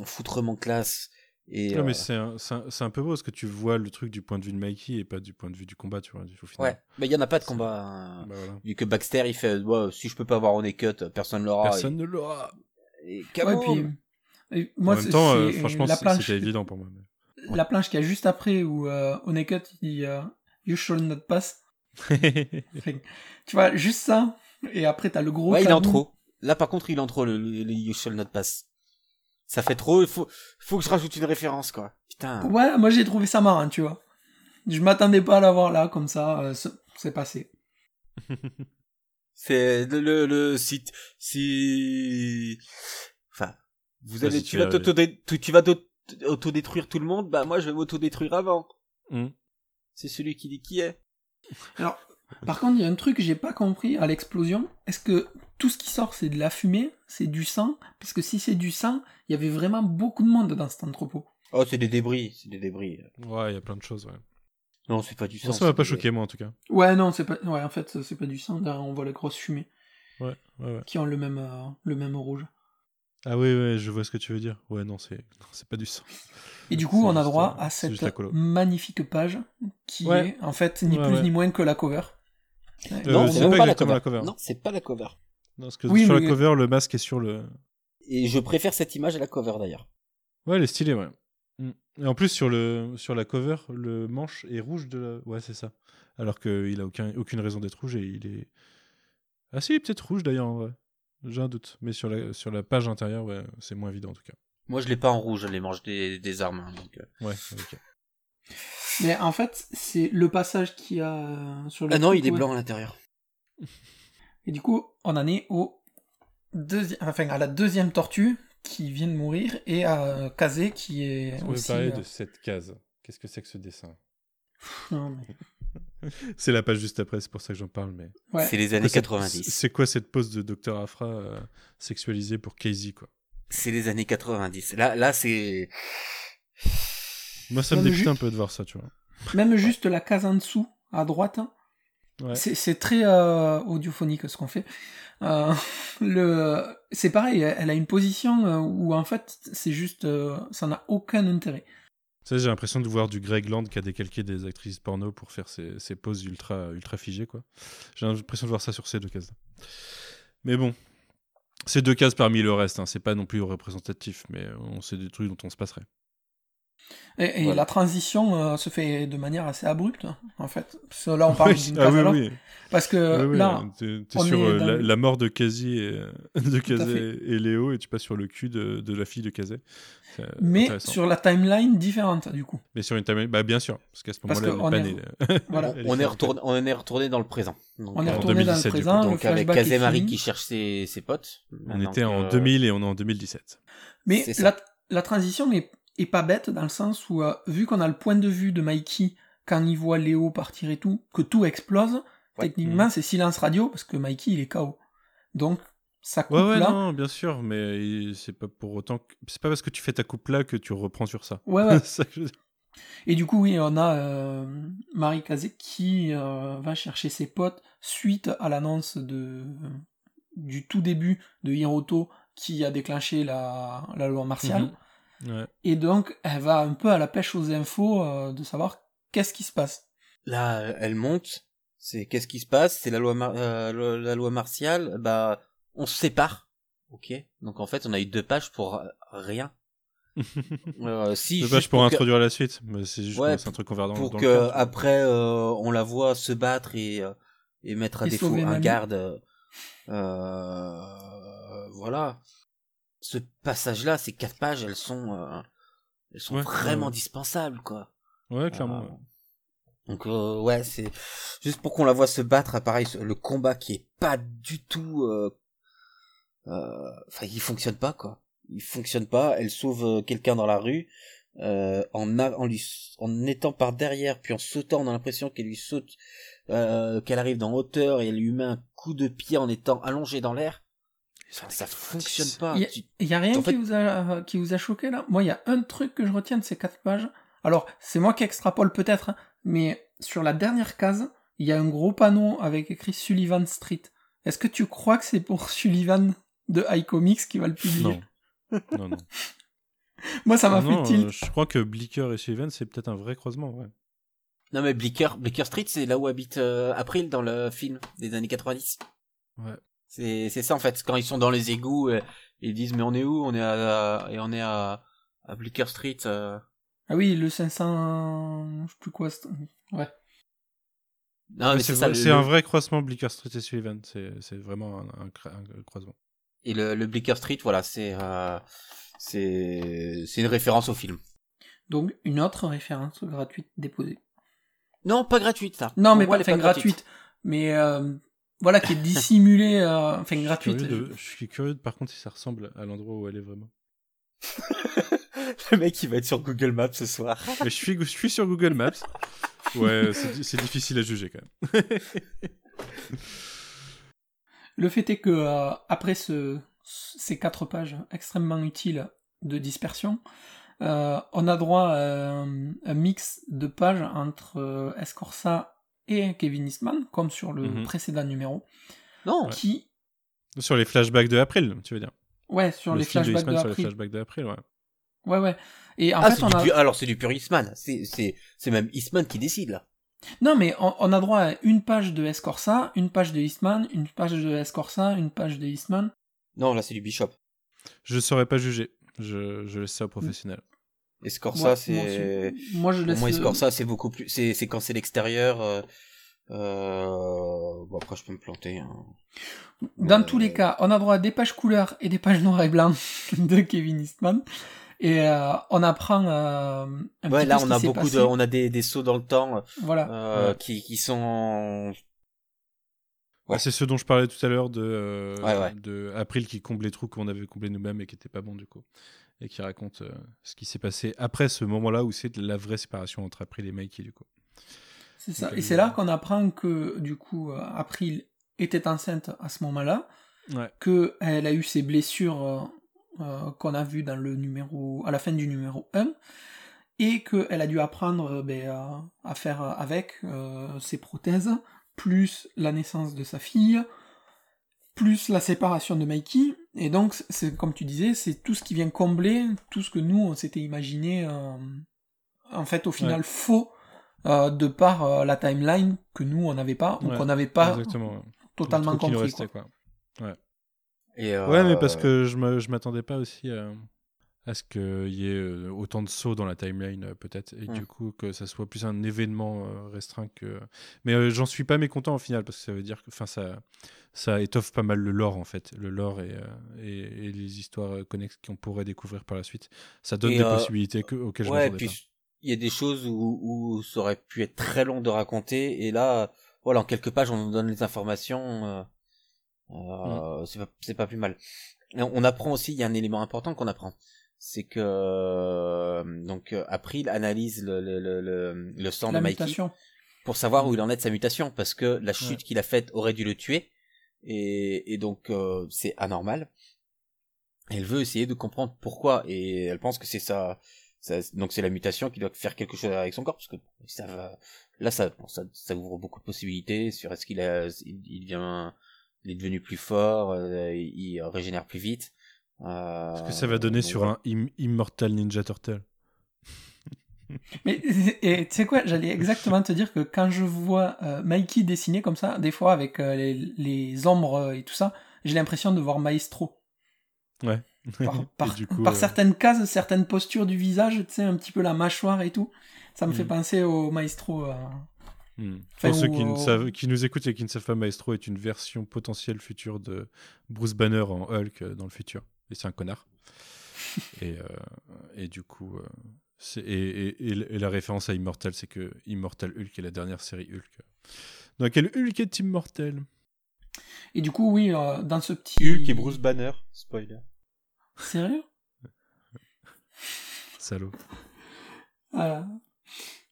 foutrement classe et... Non, euh, mais c'est un, c'est un- c'est un peu beau parce que tu vois le truc du point de vue de Mikey et pas du point de vue du combat, tu vois, au final. Ouais, mais il y en a pas de combat. hein. Bah, voilà. Vu que Baxter, il fait, ouais, si je peux pas avoir on cut, personne l'aura. Personne ne l'aura. Et, Ouais, puis, et moi, en même c'est- temps, euh, c'est franchement, la c'est- planche, c'était évident pour moi. mais- la planche qu'il y a juste après où euh, Onecut il euh, You shall not pass. Fait- tu vois, juste ça. Et après, t'as le gros. Ouais, il est en trop. Là, par contre, il est en trop, le, le, le You Shall Not Pass. Ça fait trop, il faut, faut que je rajoute une référence, quoi. Putain. Ouais, moi j'ai trouvé ça marrant, tu vois. Je m'attendais pas à l'avoir là, comme ça, euh, c'est- passé. C'est le, le, le, si, si, vous allez, tu vas vas- t'auto-dé- tu, tu vas t'auto- autodétruire tout le monde, bah, moi, je vais m'autodétruire avant. Mm. C'est celui qui dit qui est. Alors, par contre, il y a un truc que j'ai pas compris à l'explosion. Est-ce que tout ce qui sort, c'est de la fumée, c'est du sang? Parce que si c'est du sang, il y avait vraiment beaucoup de monde dans cet entrepôt. Oh, c'est des débris, c'est des débris. Ouais, il y a plein de choses, ouais. Non, c'est pas du sang. Ça m'a pas choqué, moi, en tout cas. Ouais, non, c'est pas. Ouais, en fait, c'est pas du sang. Derrière, on voit les grosses fumées Ouais, ouais, ouais. qui ont le même, euh, le même rouge. Ah oui, ouais, je vois ce que tu veux dire. Ouais, non, c'est non, c'est pas du sang. Et du coup, C'est on a droit à cette magnifique page qui Ouais. est, en fait, ni Ouais, plus ouais. ni moins que la cover. Euh, non, c'est c'est pas la cover. la cover. Non, c'est pas la cover. Non, parce que Oui, sur mais- la cover, le masque est sur le. Et je préfère cette image à la cover d'ailleurs. Ouais, elle est stylée, ouais. Mm. Et en plus, sur, le, sur la cover, le manche est rouge de la... Ouais, c'est ça. Alors qu'il a aucun, aucune raison d'être rouge et il est... Ah si, il est peut-être rouge d'ailleurs, en vrai. J'ai un doute. Mais sur la, sur la page intérieure, ouais, c'est moins évident en tout cas. Moi, je l'ai pas en rouge, je les mange des, des armes. hein, donc, euh. Ouais, ok. Mais en fait, c'est le passage qu'il y a euh, sur le. Ah non, il est ouais. blanc à l'intérieur. Et du coup, on en est au deuxi- enfin, à la deuxième tortue qui vient de mourir et à Kazé qui est On va aussi. parler euh, de cette case? Qu'est-ce que c'est que ce dessin? Non, mais- C'est la page juste après, c'est pour ça que j'en parle. Mais ouais. C'est les années C'est- 90. C'est quoi cette pose de Dr Afra euh, sexualisée pour Casey quoi? C'est les années 90. Là, là, c'est. Moi, ça me mais dégoûte ju- un peu de voir ça, tu vois. Même juste la case en dessous, à droite, hein, Ouais. c'est très euh, audiophonique ce qu'on fait. Euh, le, c'est pareil, elle a une position où en fait c'est juste, euh, ça n'a aucun intérêt. J'ai l'impression de voir du Greg Land qui a décalqué des actrices porno pour faire ses, ses poses ultra, ultra figées, quoi. J'ai l'impression de voir ça sur ces deux cases. Mais bon, c'est deux cases parmi le reste, hein. c'est pas non plus représentatif, mais on sait des trucs dont on se passerait. Et, et Voilà. la transition euh, se fait de manière assez abrupte, en fait. Parce que là on parle Oui, d'une ah oui, oui. Parce que Oui, là, t'es t'es on sur est euh, dans la, le- la mort de Kazi et, euh, de Kazé et Léo, et tu passes sur le cul de, de la fille de Kazé. Mais sur la timeline différente, du coup. Mais sur une timeline, bah bien sûr, parce qu'à ce moment-là, est on est-. Voilà. On est retourné, on est retourné dans le présent. Donc, On est retourné dans le 2017, du coup. présent, le donc avec Kazemari fini. qui cherche ses, ses potes. On était en euh, 2000 et on est en 2017. Mais la, la transition est, est pas bête dans le sens où, euh, vu qu'on a le point de vue de Mikey quand il voit Léo partir et tout, que tout explose, Ouais. techniquement c'est silence radio parce que Mikey il est KO. Donc ça coupe Ouais, ouais, là. non, bien sûr, mais c'est pas pour autant que... C'est pas parce que tu fais ta coupe là que tu reprends sur ça. Ouais, ouais. Ça je. Et du coup, oui, on a euh, Marie Kazé qui euh, va chercher ses potes suite à l'annonce de du tout début de Hiroto qui a déclenché la, la loi martiale. Mhm. Ouais. Et donc, elle va un peu à la pêche aux infos euh, de savoir qu'est-ce qui se passe. Là, elle monte. C'est qu'est-ce qui se passe C'est la loi, mar- euh, la loi martiale. Bah, on se sépare. Ok? Donc en fait, on a eu deux pages pour euh, rien. Euh, si. C'est juste vache pour que- introduire la suite, mais c'est juste Ouais, un truc qu'on verra dans, pour dans que le cadre. après euh, on la voit se battre et euh, et mettre à Et défaut un garde. Euh, voilà. Ce passage-là, ces quatre pages, elles sont euh, elles sont Ouais, vraiment ouais. dispensables quoi. Ouais, clairement. Euh, ouais. Donc euh, ouais, c'est juste pour qu'on la voit se battre, pareil, le combat qui est pas du tout, euh, euh, enfin, il fonctionne pas quoi. Il fonctionne pas. Elle sauve quelqu'un dans la rue euh, en, a- en lui, en étant par derrière, puis en sautant, on a l'impression qu'elle lui saute, euh, qu'elle arrive dans hauteur et elle lui met un coup de pied en étant allongée dans l'air. Enfin, ça fonctionne pas. Il y a- Tu- Il y a rien En fait- qui, vous a, qui vous a choqué là? Moi, il y a un truc que je retiens de ces quatre pages. Alors, c'est moi qui extrapole peut-être, hein, mais sur la dernière case, il y a un gros panneau avec écrit Sullivan Street. Est-ce que tu crois que c'est pour Sullivan de iComics qui va le publier? Non. non, non. Moi, ça m'a fait tilt. euh, je crois que Blicker et Sullivan, c'est peut-être un vrai croisement, ouais. Non mais Blicker, Blicker Street, c'est là où habite euh, April dans le film des années 90. Ouais. C'est c'est ça en fait. Quand ils sont dans les égouts, euh, ils disent mais on est où? On est à et on est à, à Blicker Street. euh. Ah oui, le 500... Je sais plus quoi. c'est- Ouais. Non mais c'est c'est ça. vrai- le- c'est un vrai croisement Blicker Street et Sullivan. C'est c'est vraiment un, un croisement. Et le, le Blicker Street, voilà, c'est euh, c'est c'est une référence au film. Donc, une autre référence gratuite déposée. Non, pas gratuite ça. Non, mais moi, pas, elle est enfin, gratuite. Mais euh, voilà, qui est dissimulée, euh, enfin, gratuite. De- je suis curieux, de- par contre, si ça ressemble à l'endroit où elle est vraiment. le mec il va être sur Google Maps ce soir. Mais je suis, je suis sur Google Maps. Ouais, c'est difficile à juger quand même. Le fait est que euh, après ce, ces quatre pages extrêmement utiles de dispersion, euh, on a droit à un, un mix de pages entre euh, Escorza et Kevin Eastman, comme sur le Mhm. précédent numéro, Non. qui, Sur les flashbacks de April, tu veux dire ouais, sur Le les de flashbacks Eastman de sur les flashbacks de April, ouais. ouais, ouais. Et en ah, fait, on a, alors c'est du pur Eastman. C'est c'est c'est même Eastman qui décide là. non, mais on, on a droit à une page de Escorza, une page de Eastman, une page de Escorza, une page de Eastman. Non, là c'est du Bishop. Je saurais pas juger. Je, je laisse ça aux professionnels. Moi- moi c'est. Moi, je laisse. moi Escorza, c'est beaucoup plus. C'est c'est quand c'est l'extérieur. Euh... euh, Bon après je peux me planter. hein. Dans Euh, tous les cas, on a droit à des pages couleurs et des pages noires et blancs de Kevin Eastman. Et euh, on apprend euh, un Ouais, petit là peu ce on a beaucoup passé. de, on a des, des sauts dans le temps Voilà. euh, Ouais. qui, qui sont Ah, c'est ce dont je parlais tout à l'heure de, euh, Ouais, ouais. de April qui comble les trous qu'on avait comblés nous-mêmes et qui n'était pas bon du coup. Et qui raconte euh, ce qui s'est passé après ce moment-là où c'est la vraie séparation entre April et Mikey du coup. C'est ça. Donc, Et c'est là qu'on apprend que, du coup, euh, April était enceinte à ce moment-là, Ouais. qu'elle a eu ses blessures euh, qu'on a vues dans le numéro, à la fin du numéro 1, et qu'elle a dû apprendre ben, à- à faire avec euh, ses prothèses, plus la naissance de sa fille, plus la séparation de Mikey, et donc, c'est comme tu disais, c'est tout ce qui vient combler tout ce que nous, on s'était imaginé, euh, en fait, au final, Ouais. faux, euh, de par euh, la timeline que nous, on n'avait pas, ou Ouais, qu'on n'avait pas totalement compris. restait, quoi. quoi. Et, euh, Ouais, mais parce que je m'attendais pas aussi à, ce qu'il y ait euh, autant de sauts dans la timeline, euh, peut-être, et Mm. du coup que ça soit plus un événement euh, restreint que. Mais euh, j'en suis pas mécontent au final, parce que ça veut dire que enfin, ça, ça étoffe pas mal le lore, en fait. Le lore et, et, et les histoires connexes qu'on pourrait découvrir par la suite. Ça donne Et, des euh, possibilités que- auxquelles je ouais, m'attendais puis il y a des choses où, où ça aurait pu être très long de raconter, et là, voilà, en quelques pages, on nous donne les informations. euh, euh, C'est pas, pas plus mal. On apprend aussi, il y a un élément important qu'on apprend, c'est que euh, donc euh, April analyse le le le, le, le sang La de Mikey mutation. pour savoir où il en est de sa mutation, parce que la chute Ouais. qu'il a faite aurait dû le tuer, et, et donc euh, c'est anormal. Elle veut essayer de comprendre pourquoi, et elle pense que c'est ça, ça donc c'est la mutation qui doit faire quelque chose avec son corps, parce que ça va, là ça, bon, ça, ça ouvre beaucoup de possibilités sur est-ce qu'il a, il, il devient, il est devenu plus fort, euh, il, il régénère plus vite. Euh. Ce que ça va donner donc sur voilà. un Im- Immortal Ninja Turtle? Mais tu sais quoi, j'allais exactement te dire que quand je vois euh, Mikey dessiner comme ça, des fois avec euh, les, les ombres euh, et tout ça, j'ai l'impression de voir Maestro. Ouais. Par, par- du coup, par euh, certaines cases, certaines postures du visage, tu sais, un petit peu la mâchoire et tout. Ça me fait Mm. penser au Maestro. euh. Hmm. Enfin, Pour ceux ou, qui, ne savent, qui nous écoutent et qui ne savent pas, Maestro est une version potentielle future de Bruce Banner en Hulk euh, dans le futur. Et c'est un connard. et, euh, et du coup, euh, et, et- et l- et la référence à Immortal, c'est que Immortal Hulk est la dernière série Hulk. Dans laquelle Hulk est immortel. Et du coup, oui, euh, dans ce petit. Hulk et Bruce Banner, spoiler. Sérieux? Salaud. Ah.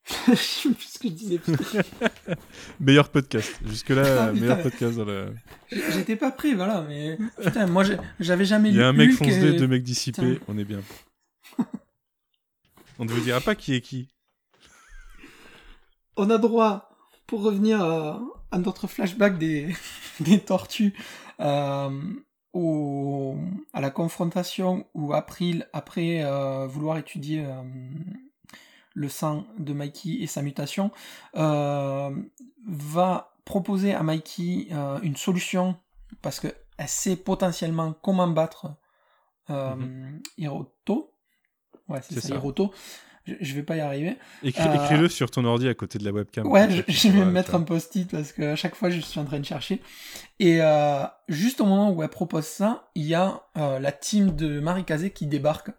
Je sais plus ce que je disais. Meilleur podcast. Jusque-là, Ah, meilleur podcast dans la. J'étais pas prêt, voilà, mais. Putain, moi j'avais jamais Il lu. y a un mec foncé, et- deux mecs dissipés, Putain. on est bien. On ne vous dira pas qui est qui. On a droit, pour revenir à, à notre flashback des, des tortues, euh, au, à la confrontation où April, après euh, vouloir étudier euh, le sang de Mikey et sa mutation, euh, va proposer à Mikey euh, une solution parce que elle sait potentiellement comment battre euh, Hiroto. Ouais, c'est ça, ça. Hiroto. Je, je vais pas y arriver. Écris- Euh, Écris-le sur ton ordi à côté de la webcam. Ouais, je, vais me mettre un post-it parce que à chaque fois je suis en train de chercher. Et euh, juste au moment où elle propose ça, il y a la team de Marie Kazé qui débarque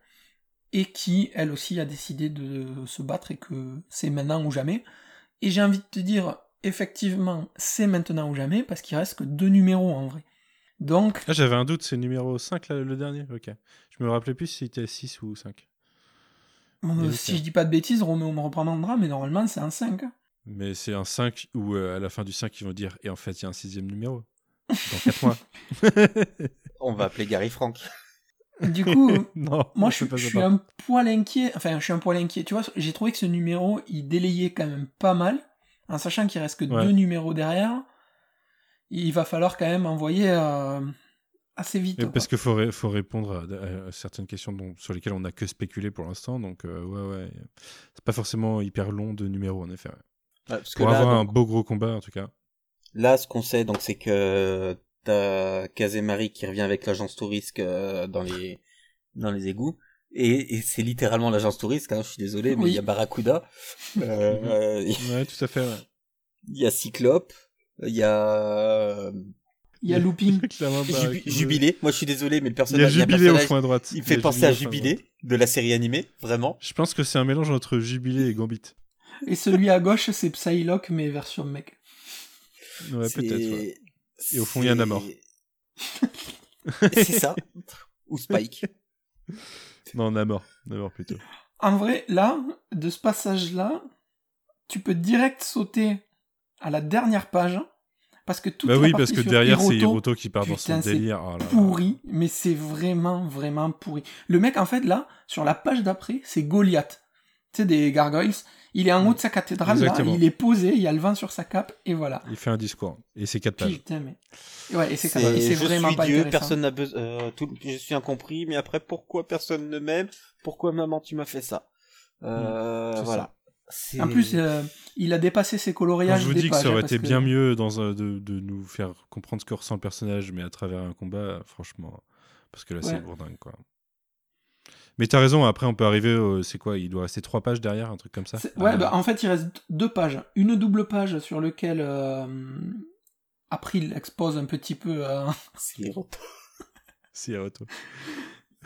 et qui, elle aussi, a décidé de se battre et que c'est maintenant ou jamais. Et j'ai envie de te dire, effectivement, c'est maintenant ou jamais parce qu'il reste que deux numéros en vrai. Donc, Ah, j'avais un doute, c'est numéro 5 là, le dernier Ok. Je me rappelais plus si c'était 6 ou 5. euh, ok. si je dis pas de bêtises, Roméo me reprendra, mais normalement c'est un 5. hein. Mais c'est un 5 où euh, à la fin du 5, ils vont dire Et en fait, il y a un sixième numéro. Dans 4 mois. On va appeler Gary Frank. Du coup, non, Moi, je, suis un poil inquiet. Enfin, je suis un poil inquiet. Tu vois, j'ai trouvé que ce numéro, il délayait quand même pas mal. En sachant qu'il reste que Ouais. deux numéros derrière. Il va falloir quand même envoyer euh, assez vite. Parce qu'il faut, ré- faut répondre à, à certaines questions dont- sur lesquelles on n'a que spéculé pour l'instant. Donc, euh, ouais, ouais. C'est pas forcément hyper long de numéros, en effet. ouais. Ouais, parce que Pour là, avoir donc, un beau gros combat, en tout cas. là, ce qu'on sait, donc, c'est que t'as Kazemari qui revient avec l'agence touriste euh, dans les dans les égouts. Et, et c'est littéralement l'agence touriste, hein, je suis désolé, mais il Oui. y a Barracuda, euh, il Ouais, tout à fait. ouais. y a Cyclope, il y a Il y a Looping. Jubi-. Jubilé. Moi, je suis désolé, mais le Il personnage, il y a Jubilé au personnage- fond à droite. il me fait penser à. Jubilé de la série animée, vraiment. Je pense que c'est un mélange entre Jubilé et Gambit. Et celui à gauche, c'est Psylocke, mais version mec. Ouais, peut-être. ouais. Et au fond, il y a Namor. C'est ça. Ou Spike. Non, Namor. Namor plutôt. En vrai, là, de ce passage-là, tu peux direct sauter à la dernière page. Parce que toute Bah oui, parce que derrière, c'est Hiroto, qui part dans son c'est délire. Oh là là. pourri, mais c'est vraiment, vraiment pourri. Le mec, en fait, là, sur la page d'après, c'est Goliath. Tu sais, des gargoyles. Il est en haut de sa cathédrale, là, il est posé, il y a le vent sur sa cape, et voilà. Il fait un discours. Et c'est quatre pages. Putain, mais... Ouais, et c'est C'est- c'est vraiment suis pas Dieu, personne n'a besoin. euh, tout- je suis incompris, mais après pourquoi personne ne m'aime? Pourquoi maman tu m'as fait ça? Euh, c'est Voilà. C'est- En plus, euh, il a dépassé ses Quand coloriages je vous dis que ça aurait été bien mieux dans un- de, de nous faire comprendre ce que ressent le personnage, mais à travers un combat, franchement. Parce que là, c'est Ouais. bourdingue, quoi. Mais t'as raison, après, on peut arriver. au- C'est quoi Il doit rester trois pages derrière, un truc comme ça Ouais, Ah, bah, en fait, il reste deux pages. Une double page sur laquelle euh, April expose un petit peu, euh, C'est Hiroto. Si, Hiroto.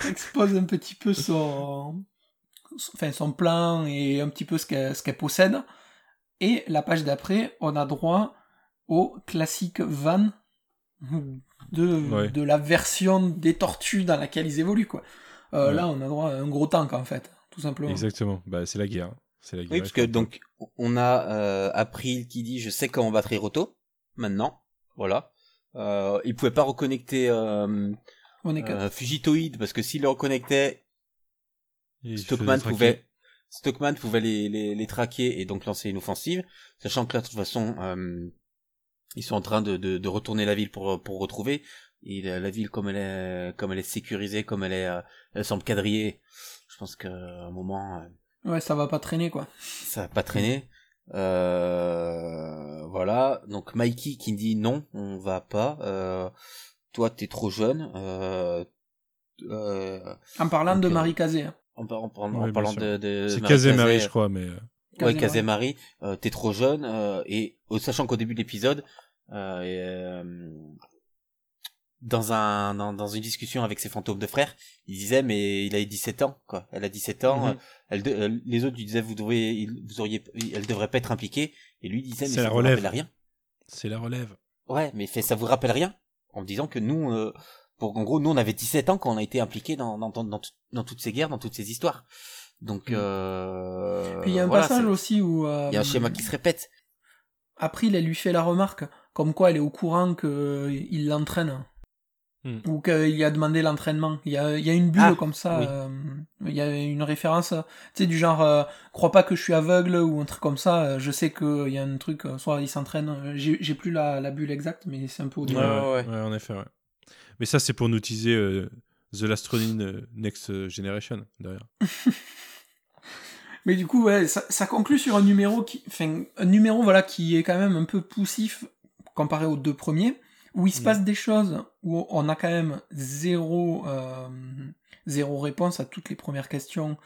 expose un petit peu son, son- enfin, son plan et un petit peu ce qu'elle ce qu'elle possède. Et la page d'après, on a droit au classique van de, Ouais. de la version des tortues dans laquelle ils évoluent, quoi. Euh, Ouais. Là, on a droit à un gros tank, en fait, tout simplement. Exactement. Bah, c'est la guerre. C'est la guerre. Oui, parce que donc on a euh, April qui dit je sais comment battre Hiroto maintenant, voilà. Euh, il pouvait pas reconnecter euh, On est euh, Fugitoid parce que s'il le reconnectait, Stockman pouvait Stockman pouvait les, les, les traquer et donc lancer une offensive, sachant que là de toute façon euh, ils sont en train de, de, de retourner la ville pour pour retrouver et la, la ville comme elle est comme elle est sécurisée, comme elle est euh, elle semble quadrillée. Je pense qu'à un moment euh, Ouais, ça va pas traîner, quoi. ça va pas traîner. Euh, voilà. Donc Mikey qui dit non, on va pas. Euh, toi, t'es trop jeune. Euh, euh, En parlant Donc, de Marie Kazé. hein. en, par- en Ouais, parlant de, de C'est Marie Kazé Marie, je crois, mais. euh, Ouais, Kazé. Marie, euh, t'es trop jeune. euh, et sachant qu'au début de l'épisode, euh, et, euh, dans un dans, dans une discussion avec ses fantômes de frères, il disait mais il a 17 ans quoi. Elle a 17 ans. Mhm. euh, elle de- euh, les autres lui disaient vous devriez il- vous auriez elle devrait pas être impliquée et lui disait mais ça la vous relève. rappelle rien. C'est la relève. Ouais, mais fait, ça vous rappelle rien En me disant que nous, euh, pour en gros, nous on avait 17 ans quand on a été impliqués dans, dans, dans, dans, tout- dans toutes ces guerres, dans toutes ces histoires. Donc, Mm. euh, Puis il y a un voilà, passage aussi où euh, Il y a un schéma qui se répète. April, elle lui fait la remarque, comme quoi elle est au courant qu'il l'entraîne. Hmm. Ou qu'il a demandé l'entraînement. Il y a, il y a une bulle Ah, comme ça. oui. euh, il y a une référence, tu sais, du genre, euh, crois pas que je suis aveugle ou un truc comme ça. euh, je sais qu'il y a un truc, euh, soit il s'entraîne. euh, J'ai plus la, la bulle exacte, mais c'est un peu au Ouais, début. Ouais, ouais, en effet, ouais. Mais ça, c'est pour nous teaser euh, The Last Ronin euh, Next Generation, derrière. Mais du coup, ouais, ça, ça conclut sur un numéro qui, enfin, un numéro voilà qui est quand même un peu poussif comparé aux deux premiers, où il se Mm. passe des choses où on a quand même zéro euh, zéro réponse à toutes les premières questions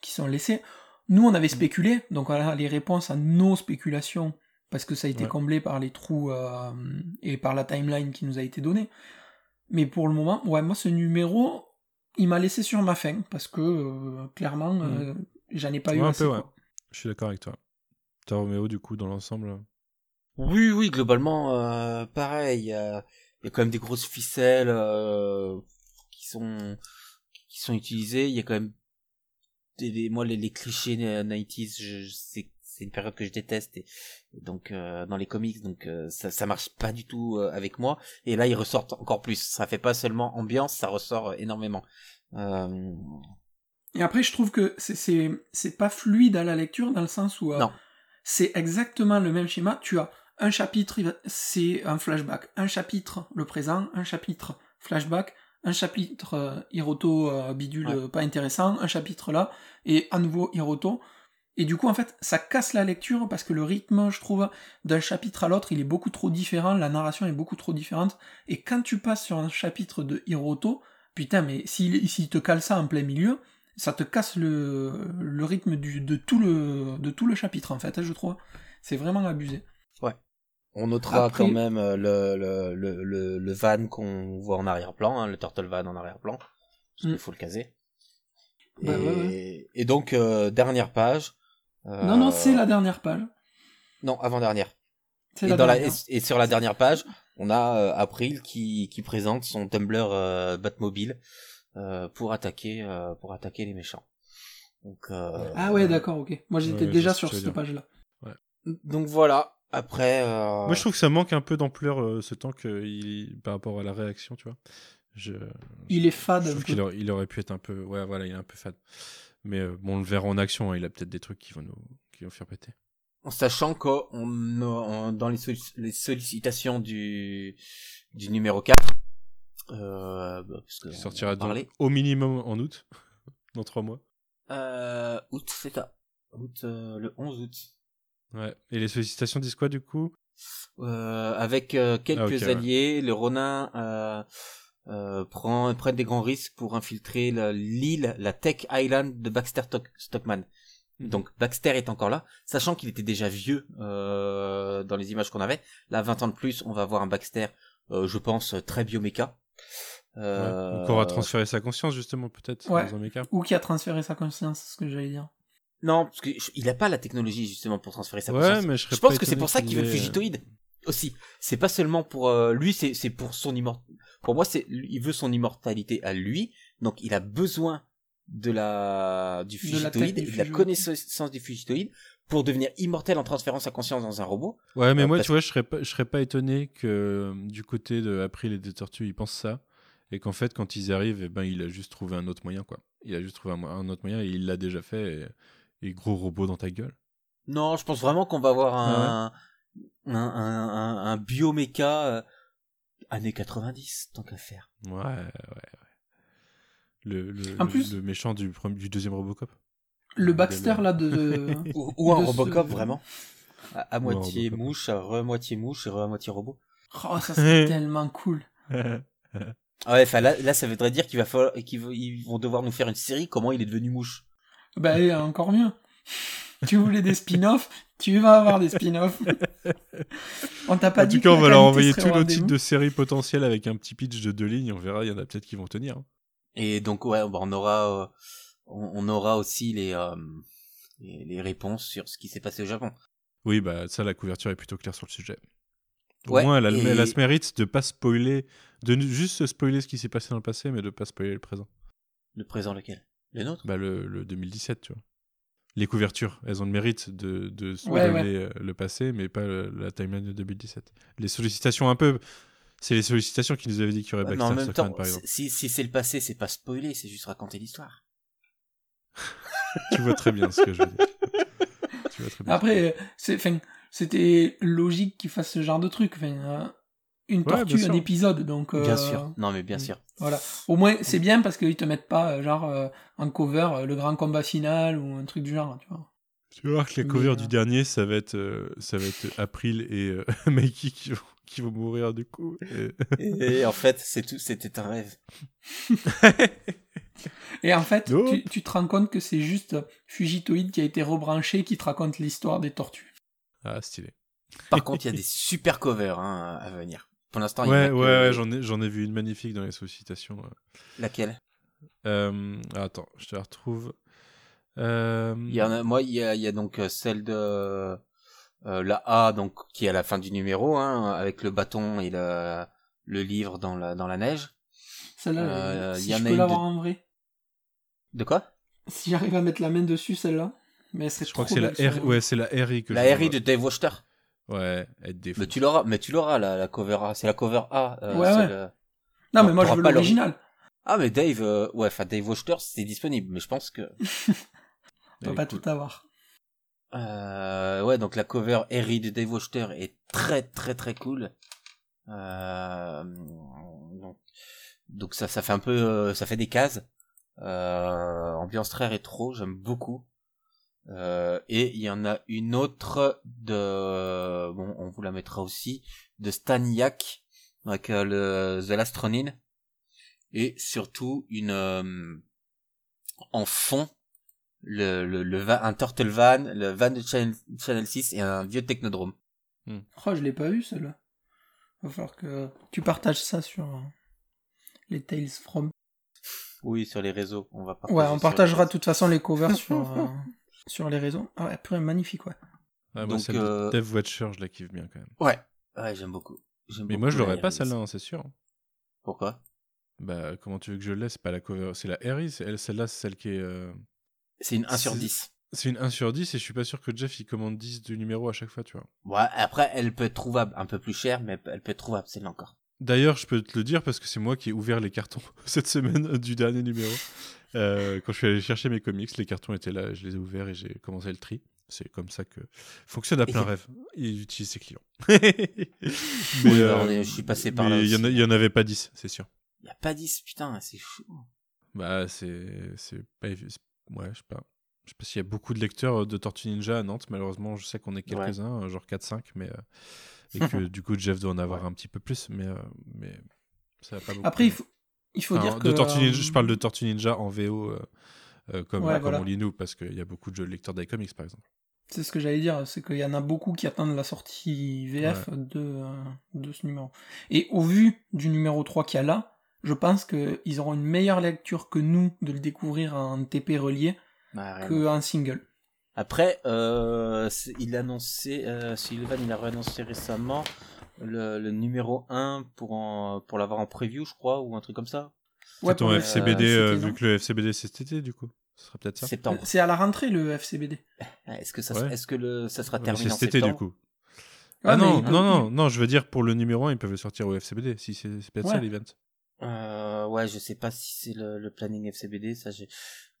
qui sont laissées. Nous, on avait Mm. spéculé, donc voilà les réponses à nos spéculations parce que ça a été Ouais. comblé par les trous euh, et par la timeline qui nous a été donnée. Mais pour le moment, ouais, moi ce numéro, il m'a laissé sur ma faim parce que euh, clairement, euh, j'en ai pas eu Mm. Un assez. peu, ouais. Je suis d'accord avec toi. T'as Roméo, du coup, dans l'ensemble. Euh, Oui, oui, globalement, euh, pareil. Il y a, il y a quand même des grosses ficelles euh, qui sont qui sont utilisées. Il y a quand même des, des- moi les, les clichés na- 90s, je, je- c'est c'est une période que je déteste et, et donc euh, dans les comics, donc euh, ça ça marche pas du tout euh, avec moi. Et là, ils ressortent encore plus. Ça fait pas seulement ambiance, ça ressort euh, énormément. Euh, Et après, je trouve que c'est- c'est c'est pas fluide à la lecture dans le sens où euh, Non. c'est exactement le même schéma. Tu as un chapitre, c'est un flashback, un chapitre le présent, un chapitre flashback, un chapitre euh, Hiroto euh, bidule Ouais. euh, pas intéressant, un chapitre là, et à nouveau Hiroto. Et du coup, en fait, ça casse la lecture parce que le rythme, je trouve, d'un chapitre à l'autre, il est beaucoup trop différent, la narration est beaucoup trop différente. Et quand tu passes sur un chapitre de Hiroto, putain, mais s'il s'il te cale ça en plein milieu, ça te casse le, le rythme du, de, tout le, de tout le chapitre, en fait, hein, je trouve. C'est vraiment abusé. On notera Après- quand même euh, le, le, le, le, le van qu'on voit en arrière-plan, hein, le turtle van en arrière-plan, parce qu'il Mm. faut le caser. Bah, et, ouais, et donc, euh, dernière page. euh, Non, non, c'est la dernière page. Non, avant-dernière. C'est Et, la dans la, dernière. et, et sur la dernière page, on a euh, April qui, qui présente son Tumblr euh, Batmobile euh, pour attaquer euh, pour attaquer les méchants. Donc euh, Ah ouais, d'accord, ok. Moi j'étais Ouais, déjà sur cette page-là. donc voilà. Après, euh, Moi, je trouve que ça manque un peu d'ampleur euh, ce temps que il... par rapport à la réaction, tu vois. Je, Il est fade je trouve qu'il aurait, il aurait pu être un peu. Ouais, voilà, il est un peu fade. Mais euh, bon, on le verra en action. hein, il a peut-être des trucs qui vont nous, qui vont faire péter. en sachant qu'on on- dans les, solli- les sollicitations du du numéro 4 euh, bah, parce que Il sortira donc au minimum en août, dans trois mois. Euh, août, c'est ça. Août, euh, le 11 août. Ouais. Et les sollicitations disent quoi du coup? Euh, avec euh, quelques Ah, ouais. alliés, le Ronin euh, euh, prend prennent des grands risques pour infiltrer l'île, la Tech Island de Baxter Stock- Stockman. Donc Baxter est encore là, sachant qu'il était déjà vieux euh, dans les images qu'on avait. Là, 20 ans de plus, on va voir un Baxter, euh, je pense, très bioméca. Euh, Ouais. Donc on va transférer sa conscience justement peut-être Ouais. dans un méca. Ou qui a transféré sa conscience, c'est ce que j'allais dire. Non, parce que je- il a pas la technologie justement pour transférer sa Ouais, conscience. mais je pense que c'est pour ça qu'il veut le fugitoïde aussi. C'est pas seulement pour euh, lui, c'est c'est pour son immort. Pour moi, c'est il veut son immortalité à lui, donc il a besoin de la du De la tête fugitoïde et de la connaissance du fugitoïde pour devenir immortel en transférant sa conscience dans un robot. Ouais, mais Euh, moi, parce- tu vois, je serais pas, je serais pas étonné que euh, du côté de April et des Tortues, ils pensent ça. Et qu'en fait, quand ils arrivent, eh ben, il a juste trouvé un autre moyen, quoi. Il a juste trouvé un, autre moyen et il l'a déjà fait. Et, et gros robot dans ta gueule? Non, je pense vraiment qu'on va avoir Ah un un, un, un, un bioméca euh, années 90 tant qu'à faire. Ouais, ouais, ouais. Le, le, En le- plus- le méchant du, premier- du deuxième Robocop? Le Baxter là de. Ou, ou un De ce- Robocop vraiment. À, moitié Robocop. mouche, à re-moitié mouche et re-moitié robot. Oh, ça serait tellement cool. Ah ouais, enfin là, là, ça voudrait dire qu'il va falloir, qu'ils vont- ils vont devoir nous faire une série. Comment il est devenu mouche Bah, encore mieux. Tu voulais des spin-offs, tu vas avoir des spin-offs. on t'a pas en dit tout que cas, on va leur envoyer tous nos titres de séries potentielles avec un petit pitch de deux lignes. On verra, il y en a peut-être qui vont tenir. Et donc ouais, bah, on aura, euh, on, aura aussi les, euh, les les réponses sur ce qui s'est passé au Japon. Oui, bah ça, la couverture est plutôt claire sur le sujet. Au Ouais, moins, elle a, et- elle a ce mérite de pas spoiler, de juste se spoiler ce qui s'est passé dans le passé, mais de pas spoiler le présent. Le présent lequel? Le nôtre Bah le, le 2017, tu vois. Les couvertures, elles ont le mérite de, de Ouais, euh, le passé, mais pas le- la timeline de 2017. Les sollicitations un peu, c'est les sollicitations qui nous avaient dit qu'il y aurait Ouais, Baxter en même Stockman, temps, par exemple. si, si c'est le passé, c'est pas spoiler, c'est juste raconter l'histoire. tu vois très bien ce que je veux dire. tu vois très bien. Après, c'est, enfin, c'était logique qu'ils fassent ce genre de truc. Enfin, euh, une Ouais, tortue, un épisode, donc. euh, Bien sûr. Non, mais bien sûr. Voilà. Au moins, c'est bien parce qu'ils te mettent pas, euh, genre, euh, en cover, euh, le grand combat final ou un truc du genre, tu vois. Tu vas voir que les Mais, covers euh, du dernier, ça va être, euh, ça va être April et euh, Mikey qui vont, qui vont mourir du coup. Et- Et en fait, c'est tout, c'était un rêve. Et en fait, tu, tu te rends compte que c'est juste Fugitoïde qui a été rebranché qui te raconte l'histoire des tortues. ah, stylé. Par contre, il y a des super covers hein, à venir. Pour l'instant, il y en a Ouais, que- ouais, ouais, j'en ai, j'en ai vu une magnifique dans les sollicitations. Laquelle? Euh, attends, je te la retrouve. Euh, Il y en a, moi, il y a, il y a donc euh, celle de euh, la A, donc qui est à la fin du numéro, hein, avec le bâton et le, le livre dans la dans la neige. Celle-là, Euh, si y en je a peux une l'avoir de- en vrai. De quoi? Si j'arrive à mettre la main dessus, celle-là. Mais je crois que c'est la R, ouais, c'est la RI que La je RI de Dave Wachter. Ouais, elle défonce. Mais tu l'auras, mais tu l'auras la, la cover A. C'est la cover A. euh, Ouais, ouais. le- Non, mais moi je veux pas l'original. Ah mais Dave, euh, ouais, enfin Dave Wachter, c'est disponible, mais je pense que On peut Elle pas cool. tout avoir. Euh, ouais, donc la cover RI de Dave Wachter est très très très cool. Euh, donc, donc ça, ça fait un peu, euh, ça fait des cases. Euh, ambiance très rétro, j'aime beaucoup. Euh, et il y en a une autre de, bon, on vous la mettra aussi, de Stan Yak, avec euh, le The Last Ronin. Et surtout une, euh, en fond, le, le, le un Turtle Van, le van de Channel, Channel 6 et un vieux Technodrome. Oh, je l'ai pas vu celle-là. Va falloir que tu partages ça sur les Tales from. Oui, sur les réseaux, on va partager Ouais, on partagera de toute façon les covers sur, euh, sur les réseaux. Ah ouais, purée, magnifique, ouais. Ah, moi, Donc, celle de euh, Dev Watcher, je la kiffe bien quand même. Ouais, ouais, j'aime beaucoup. Mais beaucoup moi, je la l'aurais pas celle-là, hein, c'est sûr. Pourquoi? Bah, comment tu veux que je le laisse C'est pas la cover, c'est la Harry. c'est- elle- Celle-là, c'est celle qui est. euh, C'est une 1 sur C'est- 10. C'est une 1 sur 10 et je suis pas sûr que Jeff il commande 10 du numéro à chaque fois, tu vois. Ouais, après, elle peut être trouvable, un peu plus chère, mais elle peut être trouvable, celle-là encore. D'ailleurs, je peux te le dire parce que c'est moi qui ai ouvert les cartons cette semaine du dernier numéro. Euh, quand je suis allé chercher mes comics, les cartons étaient là, je les ai ouverts et j'ai commencé le tri. C'est comme ça que fonctionne à plein rêve. Il utilise ses clients. mais Oui, euh, je suis passé par là il y, y en avait pas 10, c'est sûr. Il y a pas 10, putain, c'est fou. Bah, c'est. c'est pas Ouais, je sais pas. Je sais pas s'il y a beaucoup de lecteurs de Tortue Ninja à Nantes. Malheureusement, je sais qu'on est quelques-uns, euh, genre 4-5, mais. euh, Et que du coup, Jeff doit en avoir un petit peu plus, mais. euh, mais ça va pas beaucoup. Après, il faut, il faut Enfin, dire que. de Tortue Ninja, euh, je parle de Tortue Ninja en VO, euh, euh, comme, Ouais, comme voilà. on lit nous, parce qu'il y a beaucoup de lecteurs d'iComics, par exemple. C'est ce que j'allais dire, c'est qu'il y en a beaucoup qui attendent la sortie VF de, de ce numéro. Et au vu du numéro 3 qu'il y a là, je pense qu'ils auront une meilleure lecture que nous de le découvrir en TP relié Ouais, rien. que en single. Après, euh, il a annoncé, euh, Sylvain, il a réannoncé récemment le, le numéro 1 pour, en, pour l'avoir en preview, je crois, ou un truc comme ça. c'est ton le- FCBD, euh, euh, vu que le FCBD c'est cet été, du coup. Ce sera peut-être ça. Septembre. C'est à la rentrée le FCBD. Est-ce que ça, Ouais. est-ce que le, ça sera Ouais, terminé c'est en cet été, du coup. Ah, Ah, mais non, peut- non, non, non, je veux dire, pour le numéro 1, ils peuvent le sortir au FCBD, si c'est c'est peut-être ça Ouais. l'event. Euh, ouais, je sais pas si c'est le, le planning FCBD, ça j'ai,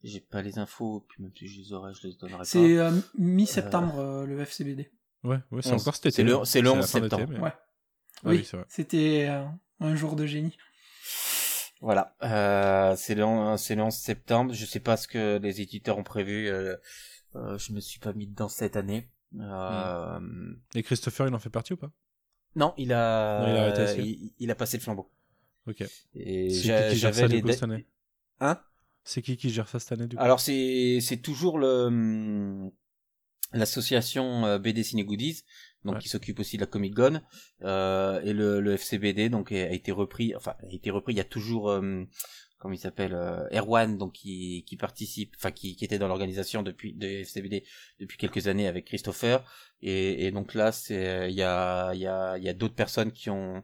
j'ai pas les infos, puis même si je les aurais, je les donnerai pas. C'est euh, mi-septembre euh, le FCBD. Ouais, ouais, c'est encore cet été. C'est le- hein. c'est le la 11 fin d'été, septembre. mais- Ouais. Ah oui, oui, c'est vrai. c'était euh, un jour de génie. Voilà, euh, c'est le, on- c'est le 11 septembre. Je sais pas ce que les éditeurs ont prévu. Euh, euh, je me suis pas mis dedans cette année. Euh, Et Christopher, il en fait partie ou pas? Non, il a, Non, il a arrêté aussi. il, il a passé le flambeau. Ok. Et C'est j'a- qui qui gère j'avais les coup, cette année? Hein? C'est qui qui gère ça cette année, du coup? Alors c'est c'est toujours le hum, l'association BD Ciné Goodies donc Ouais. qui s'occupe aussi de la Comic Con euh, et le, le FCBD donc a été repris enfin a été repris il y a toujours euh, comment il s'appelle euh, Erwan donc qui qui participe enfin qui qui était dans l'organisation depuis de FCBD depuis quelques années avec Christopher et, et donc là c'est il y a il y a il y a d'autres personnes qui ont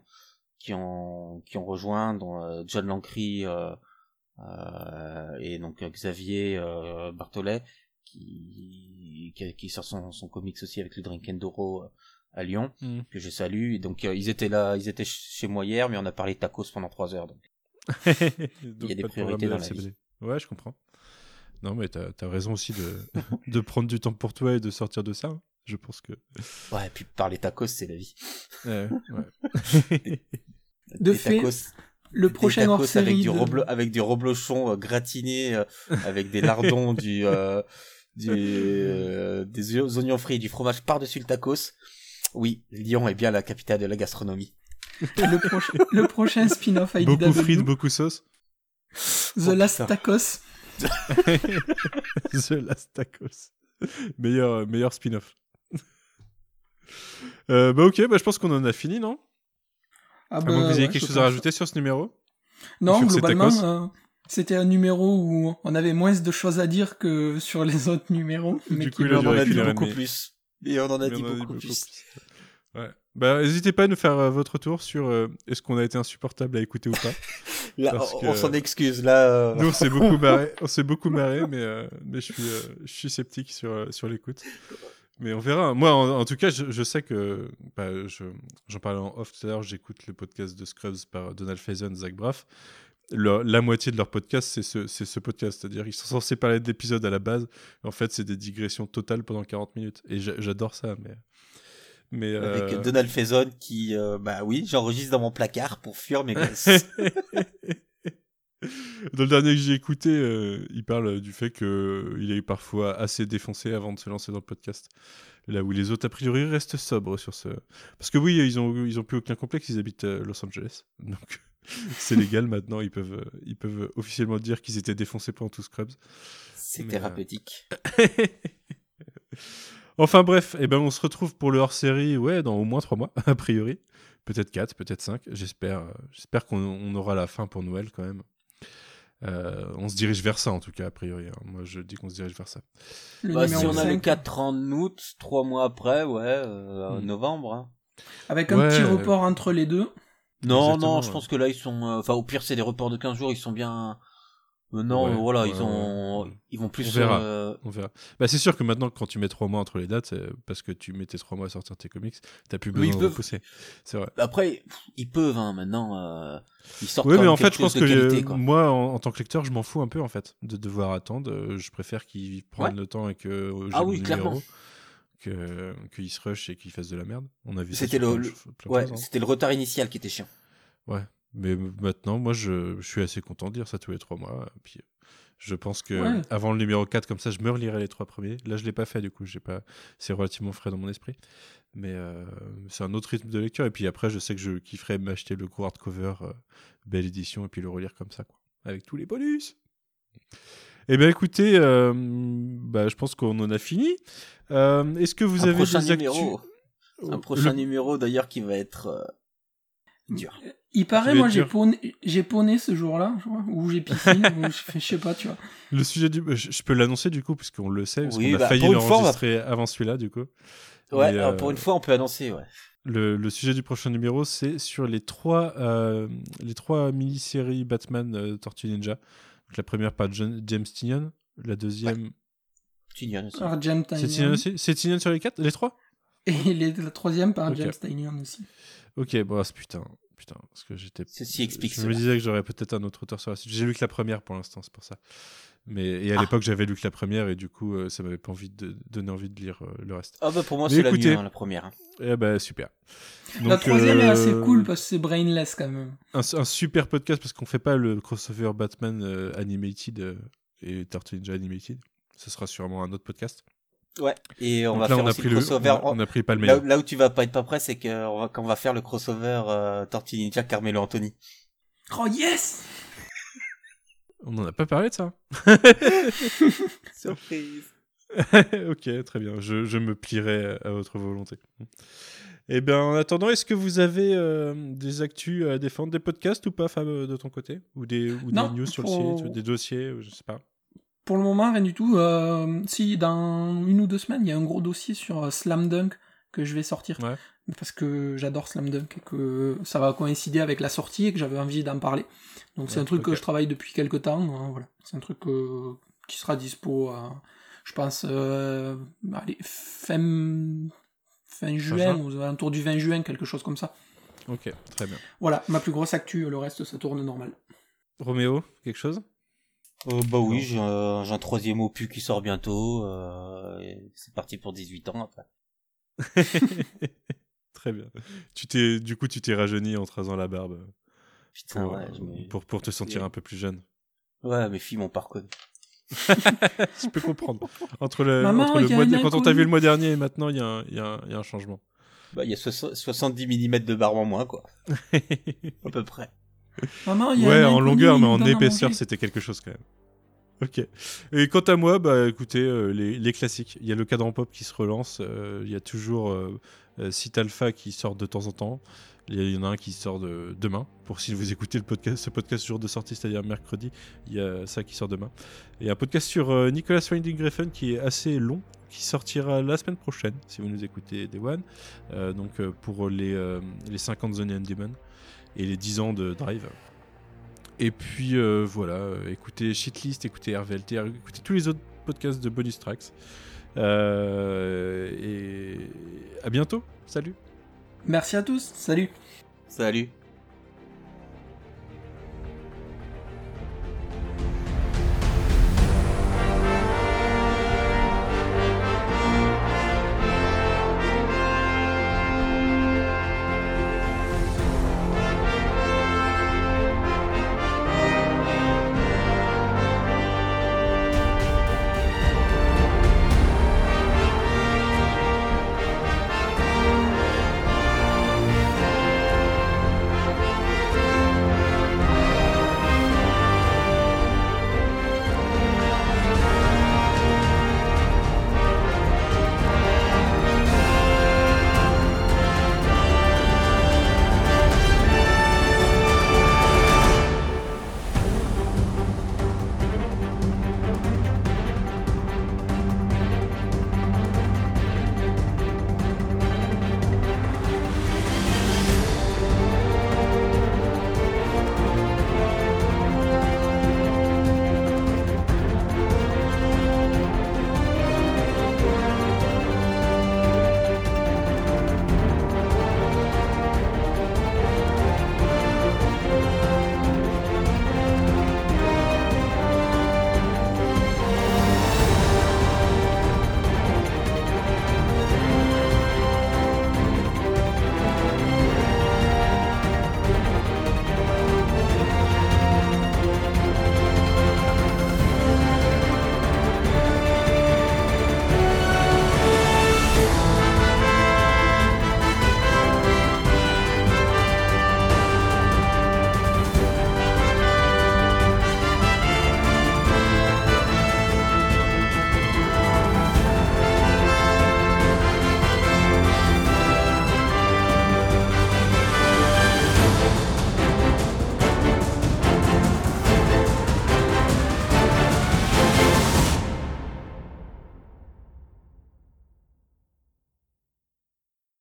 qui ont qui ont rejoint dont euh, John Lancry euh, euh, et donc Xavier euh, Bartolet qui, qui qui sort son, son comics aussi avec le Drinkendoro euh, à Lyon Mhm. que je salue et donc euh, ils étaient là ils étaient ch- chez moi hier mais on a parlé tacos pendant trois heures donc Donc, y a des de priorités de dans la FCBD. Ouais, je comprends. Non, mais t'as as raison aussi de, de prendre du temps pour toi et de sortir de ça. hein. Je pense que. ouais et puis parler tacos c'est la vie Ouais, ouais. De Des fait, tacos, Le prochain tacos hors série avec du de- avec du reblochon euh, gratiné euh, avec des lardons du euh, du euh, des oignons frits et du fromage par dessus le tacos oui Lyon est bien la capitale de la gastronomie le, proche- le prochain spin-off IDW, beaucoup frites, beaucoup sauce. The Oh, Last putain. Tacos. The Last Tacos. meilleur, euh, meilleur spin-off. Euh, bah ok, bah je pense qu'on en a fini, non? Ah À que vous ayez ouais, quelque chose à rajouter sur ce numéro? Non, sur ces globalement, tacos? euh, c'était un numéro où on avait moins de choses à dire que sur les autres numéros. Mais Du coup, il en a dit beaucoup plus et on en a dit beaucoup plus Ouais. Bah, n'hésitez pas à nous faire euh, votre tour sur euh, est-ce qu'on a été insupportable à écouter ou pas. là Parce on, s'en excuse là euh, Nous, on s'est beaucoup marré, on s'est beaucoup marré, mais, mais je suis, je suis sceptique sur, sur l'écoute. Mais on verra. Moi, en, en tout cas, je, je sais que, bah, je- j'en parlais en off tout à l'heure, j'écoute le podcast de Scrubs par Donald Faison, Zach Braff. Le- la moitié de leur podcast, c'est ce, ce podcast. C'est-à-dire, ils sont censés parler d'épisodes à la base. En fait, c'est des digressions totales pendant 40 minutes. Et j'a- j'adore ça, mais. Mais, avec euh, Donald Faison qui euh, bah oui j'enregistre dans mon placard pour fuir mes gosses Dans le dernier que j'ai écouté, euh, il parle du fait qu'il est parfois assez défoncé avant de se lancer dans le podcast. Là où les autres, a priori, restent sobres sur ce. Parce que oui, ils ont, ils ont plus aucun complexe, ils habitent à Los Angeles. Donc c'est légal maintenant, ils peuvent, euh, ils peuvent officiellement dire qu'ils étaient défoncés pendant tout Scrubs. c'est Mais, euh, thérapeutique Enfin bref, eh ben, on se retrouve pour le hors-série ouais, dans au moins trois mois, a priori. Peut-être quatre, peut-être cinq. J'espère, euh, j'espère qu'on on aura la fin pour Noël quand même. Euh, on se dirige vers ça en tout cas, a priori. hein. Moi je dis qu'on se dirige vers ça. Le Bah, si on a le 5, 4 en août trois mois après ouais euh, Hmm. novembre hein. Avec un Ouais. petit report entre les deux. Non, Exactement, non, je ouais. pense que là, ils sont... euh, Enfin, au pire, c'est des reports de 15 jours, ils sont bien... Euh, non, Ouais, voilà, ouais, ils ont... Ils vont plus... On verra. euh, On verra. Bah, c'est sûr que maintenant, quand tu mets trois mois entre les dates, parce que tu mets tes trois mois à sortir tes comics, t'as plus Oui, besoin ils de peuvent. repousser. C'est vrai. Après, ils peuvent, hein, maintenant. euh, Ils sortent Oui, mais en fait, je pense que qualité, moi, en, en tant que lecteur, je m'en fous un peu, en fait, de devoir attendre. Je préfère qu'ils prennent le temps et que Ah oui, clairement. Que qu'ils se rushent et qu'ils fassent de la merde. On a vu C'était le- le- Ouais, hein. c'était le retard initial qui était chiant. Ouais. Mais maintenant, moi, je, je suis assez content de lire ça tous les trois mois. Puis, je pense que Ouais. avant le numéro 4, comme ça, je me relirai les trois premiers. Là, je l'ai pas fait, du coup, j'ai pas... c'est relativement frais dans mon esprit. Mais euh, c'est un autre rythme de lecture. Et puis après, je sais que je kifferais m'acheter le gros hardcover, euh, belle édition, et puis le relire comme ça, quoi. Avec tous les bonus. Eh bien, écoutez, euh, bah, je pense qu'on en a fini. Euh, Est-ce que vous un avez prochain des actus numéro. Un Le- prochain numéro, d'ailleurs, qui va être euh, dur. Il paraît, moi j'ai poney, j'ai ce jour-là, ou j'ai piscine, ou je, sais pas, tu vois. Le sujet du. Je peux l'annoncer du coup, puisqu'on le sait, parce Oui, qu'on a bah, failli on va- l'enregistrer avant celui-là, du coup. Ouais, Mais, euh, pour une fois, on peut annoncer, ouais. Le, le sujet du prochain numéro, c'est sur les trois, euh, les trois mini-séries Batman euh, Tortue Ninja. Donc, la première par John- James Tynion, la deuxième. Tynion aussi. Par James C'est Tynion Tynion. aussi? C'est Tynion sur les quatre? Les trois? Et les- la troisième par. James Tynion aussi. Ok, bon, ah, c'est putain. Putain, parce que j'étais. Ceci explique Je me disais que j'aurais peut-être un autre auteur sur la suite. J'ai lu que la première pour l'instant, c'est pour ça. Mais et à Ah. l'époque, j'avais lu que la première et du coup, euh, ça m'avait pas envie de donner envie de lire euh, le reste. Ah bah pour moi, c'est la hein, la première. hein. Eh ben super. la Donc, troisième est assez euh, cool parce que c'est brainless quand même. un, un super podcast parce qu'on fait pas le crossover Batman euh, Animated euh, et Tortue Ninja Animated. Ce sera sûrement un autre podcast. Ouais. Et on Donc va là, faire on a aussi pris le le, crossover. on a, on a pris pas le Là, meilleur. là où tu vas pas être pas prêt, c'est qu'on va, qu'on va faire le crossover euh, Tortue Ninja Carmelo Anthony. Oh yes On n'en a pas parlé de ça. Surprise. ok, très bien. Je, je me plierai à votre volonté. Eh bien, en attendant, est-ce que vous avez euh, des actus à défendre, des podcasts ou pas, Fab, de ton côté? Ou des, ou Non, des news sur pour- le site, des dossiers, je sais pas? Pour le moment, rien du tout. Euh, si dans une ou deux semaines, il y a un gros dossier sur euh, Slam Dunk que je vais sortir. Ouais. Parce que j'adore Slam Dunk et que ça va coïncider avec la sortie et que j'avais envie d'en parler. Donc c'est un truc que je travaille depuis quelques temps. hein, voilà. C'est un truc euh, qui sera dispo, euh, je pense, euh, allez, fin, fin juin, aux alentours du 20 juin, quelque chose comme ça. Ok, très bien. Voilà, ma plus grosse actu, le reste ça tourne normal. Roméo, quelque chose? Euh, bah oui, j'ai un, troisième opus qui sort bientôt. euh, c'est parti pour 18 ans après. Très bien. Tu t'es, du coup, tu t'es rajeuni en te rasant la barbe Putain, pour, ouais, euh, je me- pour, pour te sentir un peu plus jeune. ouais, mes filles m'ont pas reconnu. Je peux comprendre. Entre le, Maman, entre le il y a mois un de- quand on t'a vu le mois dernier et maintenant, il y, a un- il y, a un- il y a un changement. Bah, il y a soix- 70 mm de barbe en moins, quoi. À peu près. Maman, il y a ouais, en longueur, mais en épaisseur, c'était quelque chose quand même. Ok. Et quant à moi, bah écoutez, euh, les, les classiques. Il y a le cadran pop qui se relance. euh, il y a toujours euh, euh, Site Alpha qui sort de temps en temps. Il y, en a un qui sort de, demain. Pour si vous écoutez le podcast, ce podcast jour de sortie, c'est-à-dire mercredi, il y a ça qui sort demain. Et un podcast sur euh, Nicolas Winding Refn qui est assez long, qui sortira la semaine prochaine, si vous nous écoutez Day One. Euh, donc euh, pour les, euh, les 50 Zone and Demon et les 10 ans de Drive. Et puis euh, voilà, euh, écoutez Shitlist, écoutez RVLT, écoutez tous les autres podcasts de Bonus Tracks. Euh, et à bientôt, salut. Merci à tous, salut. Salut.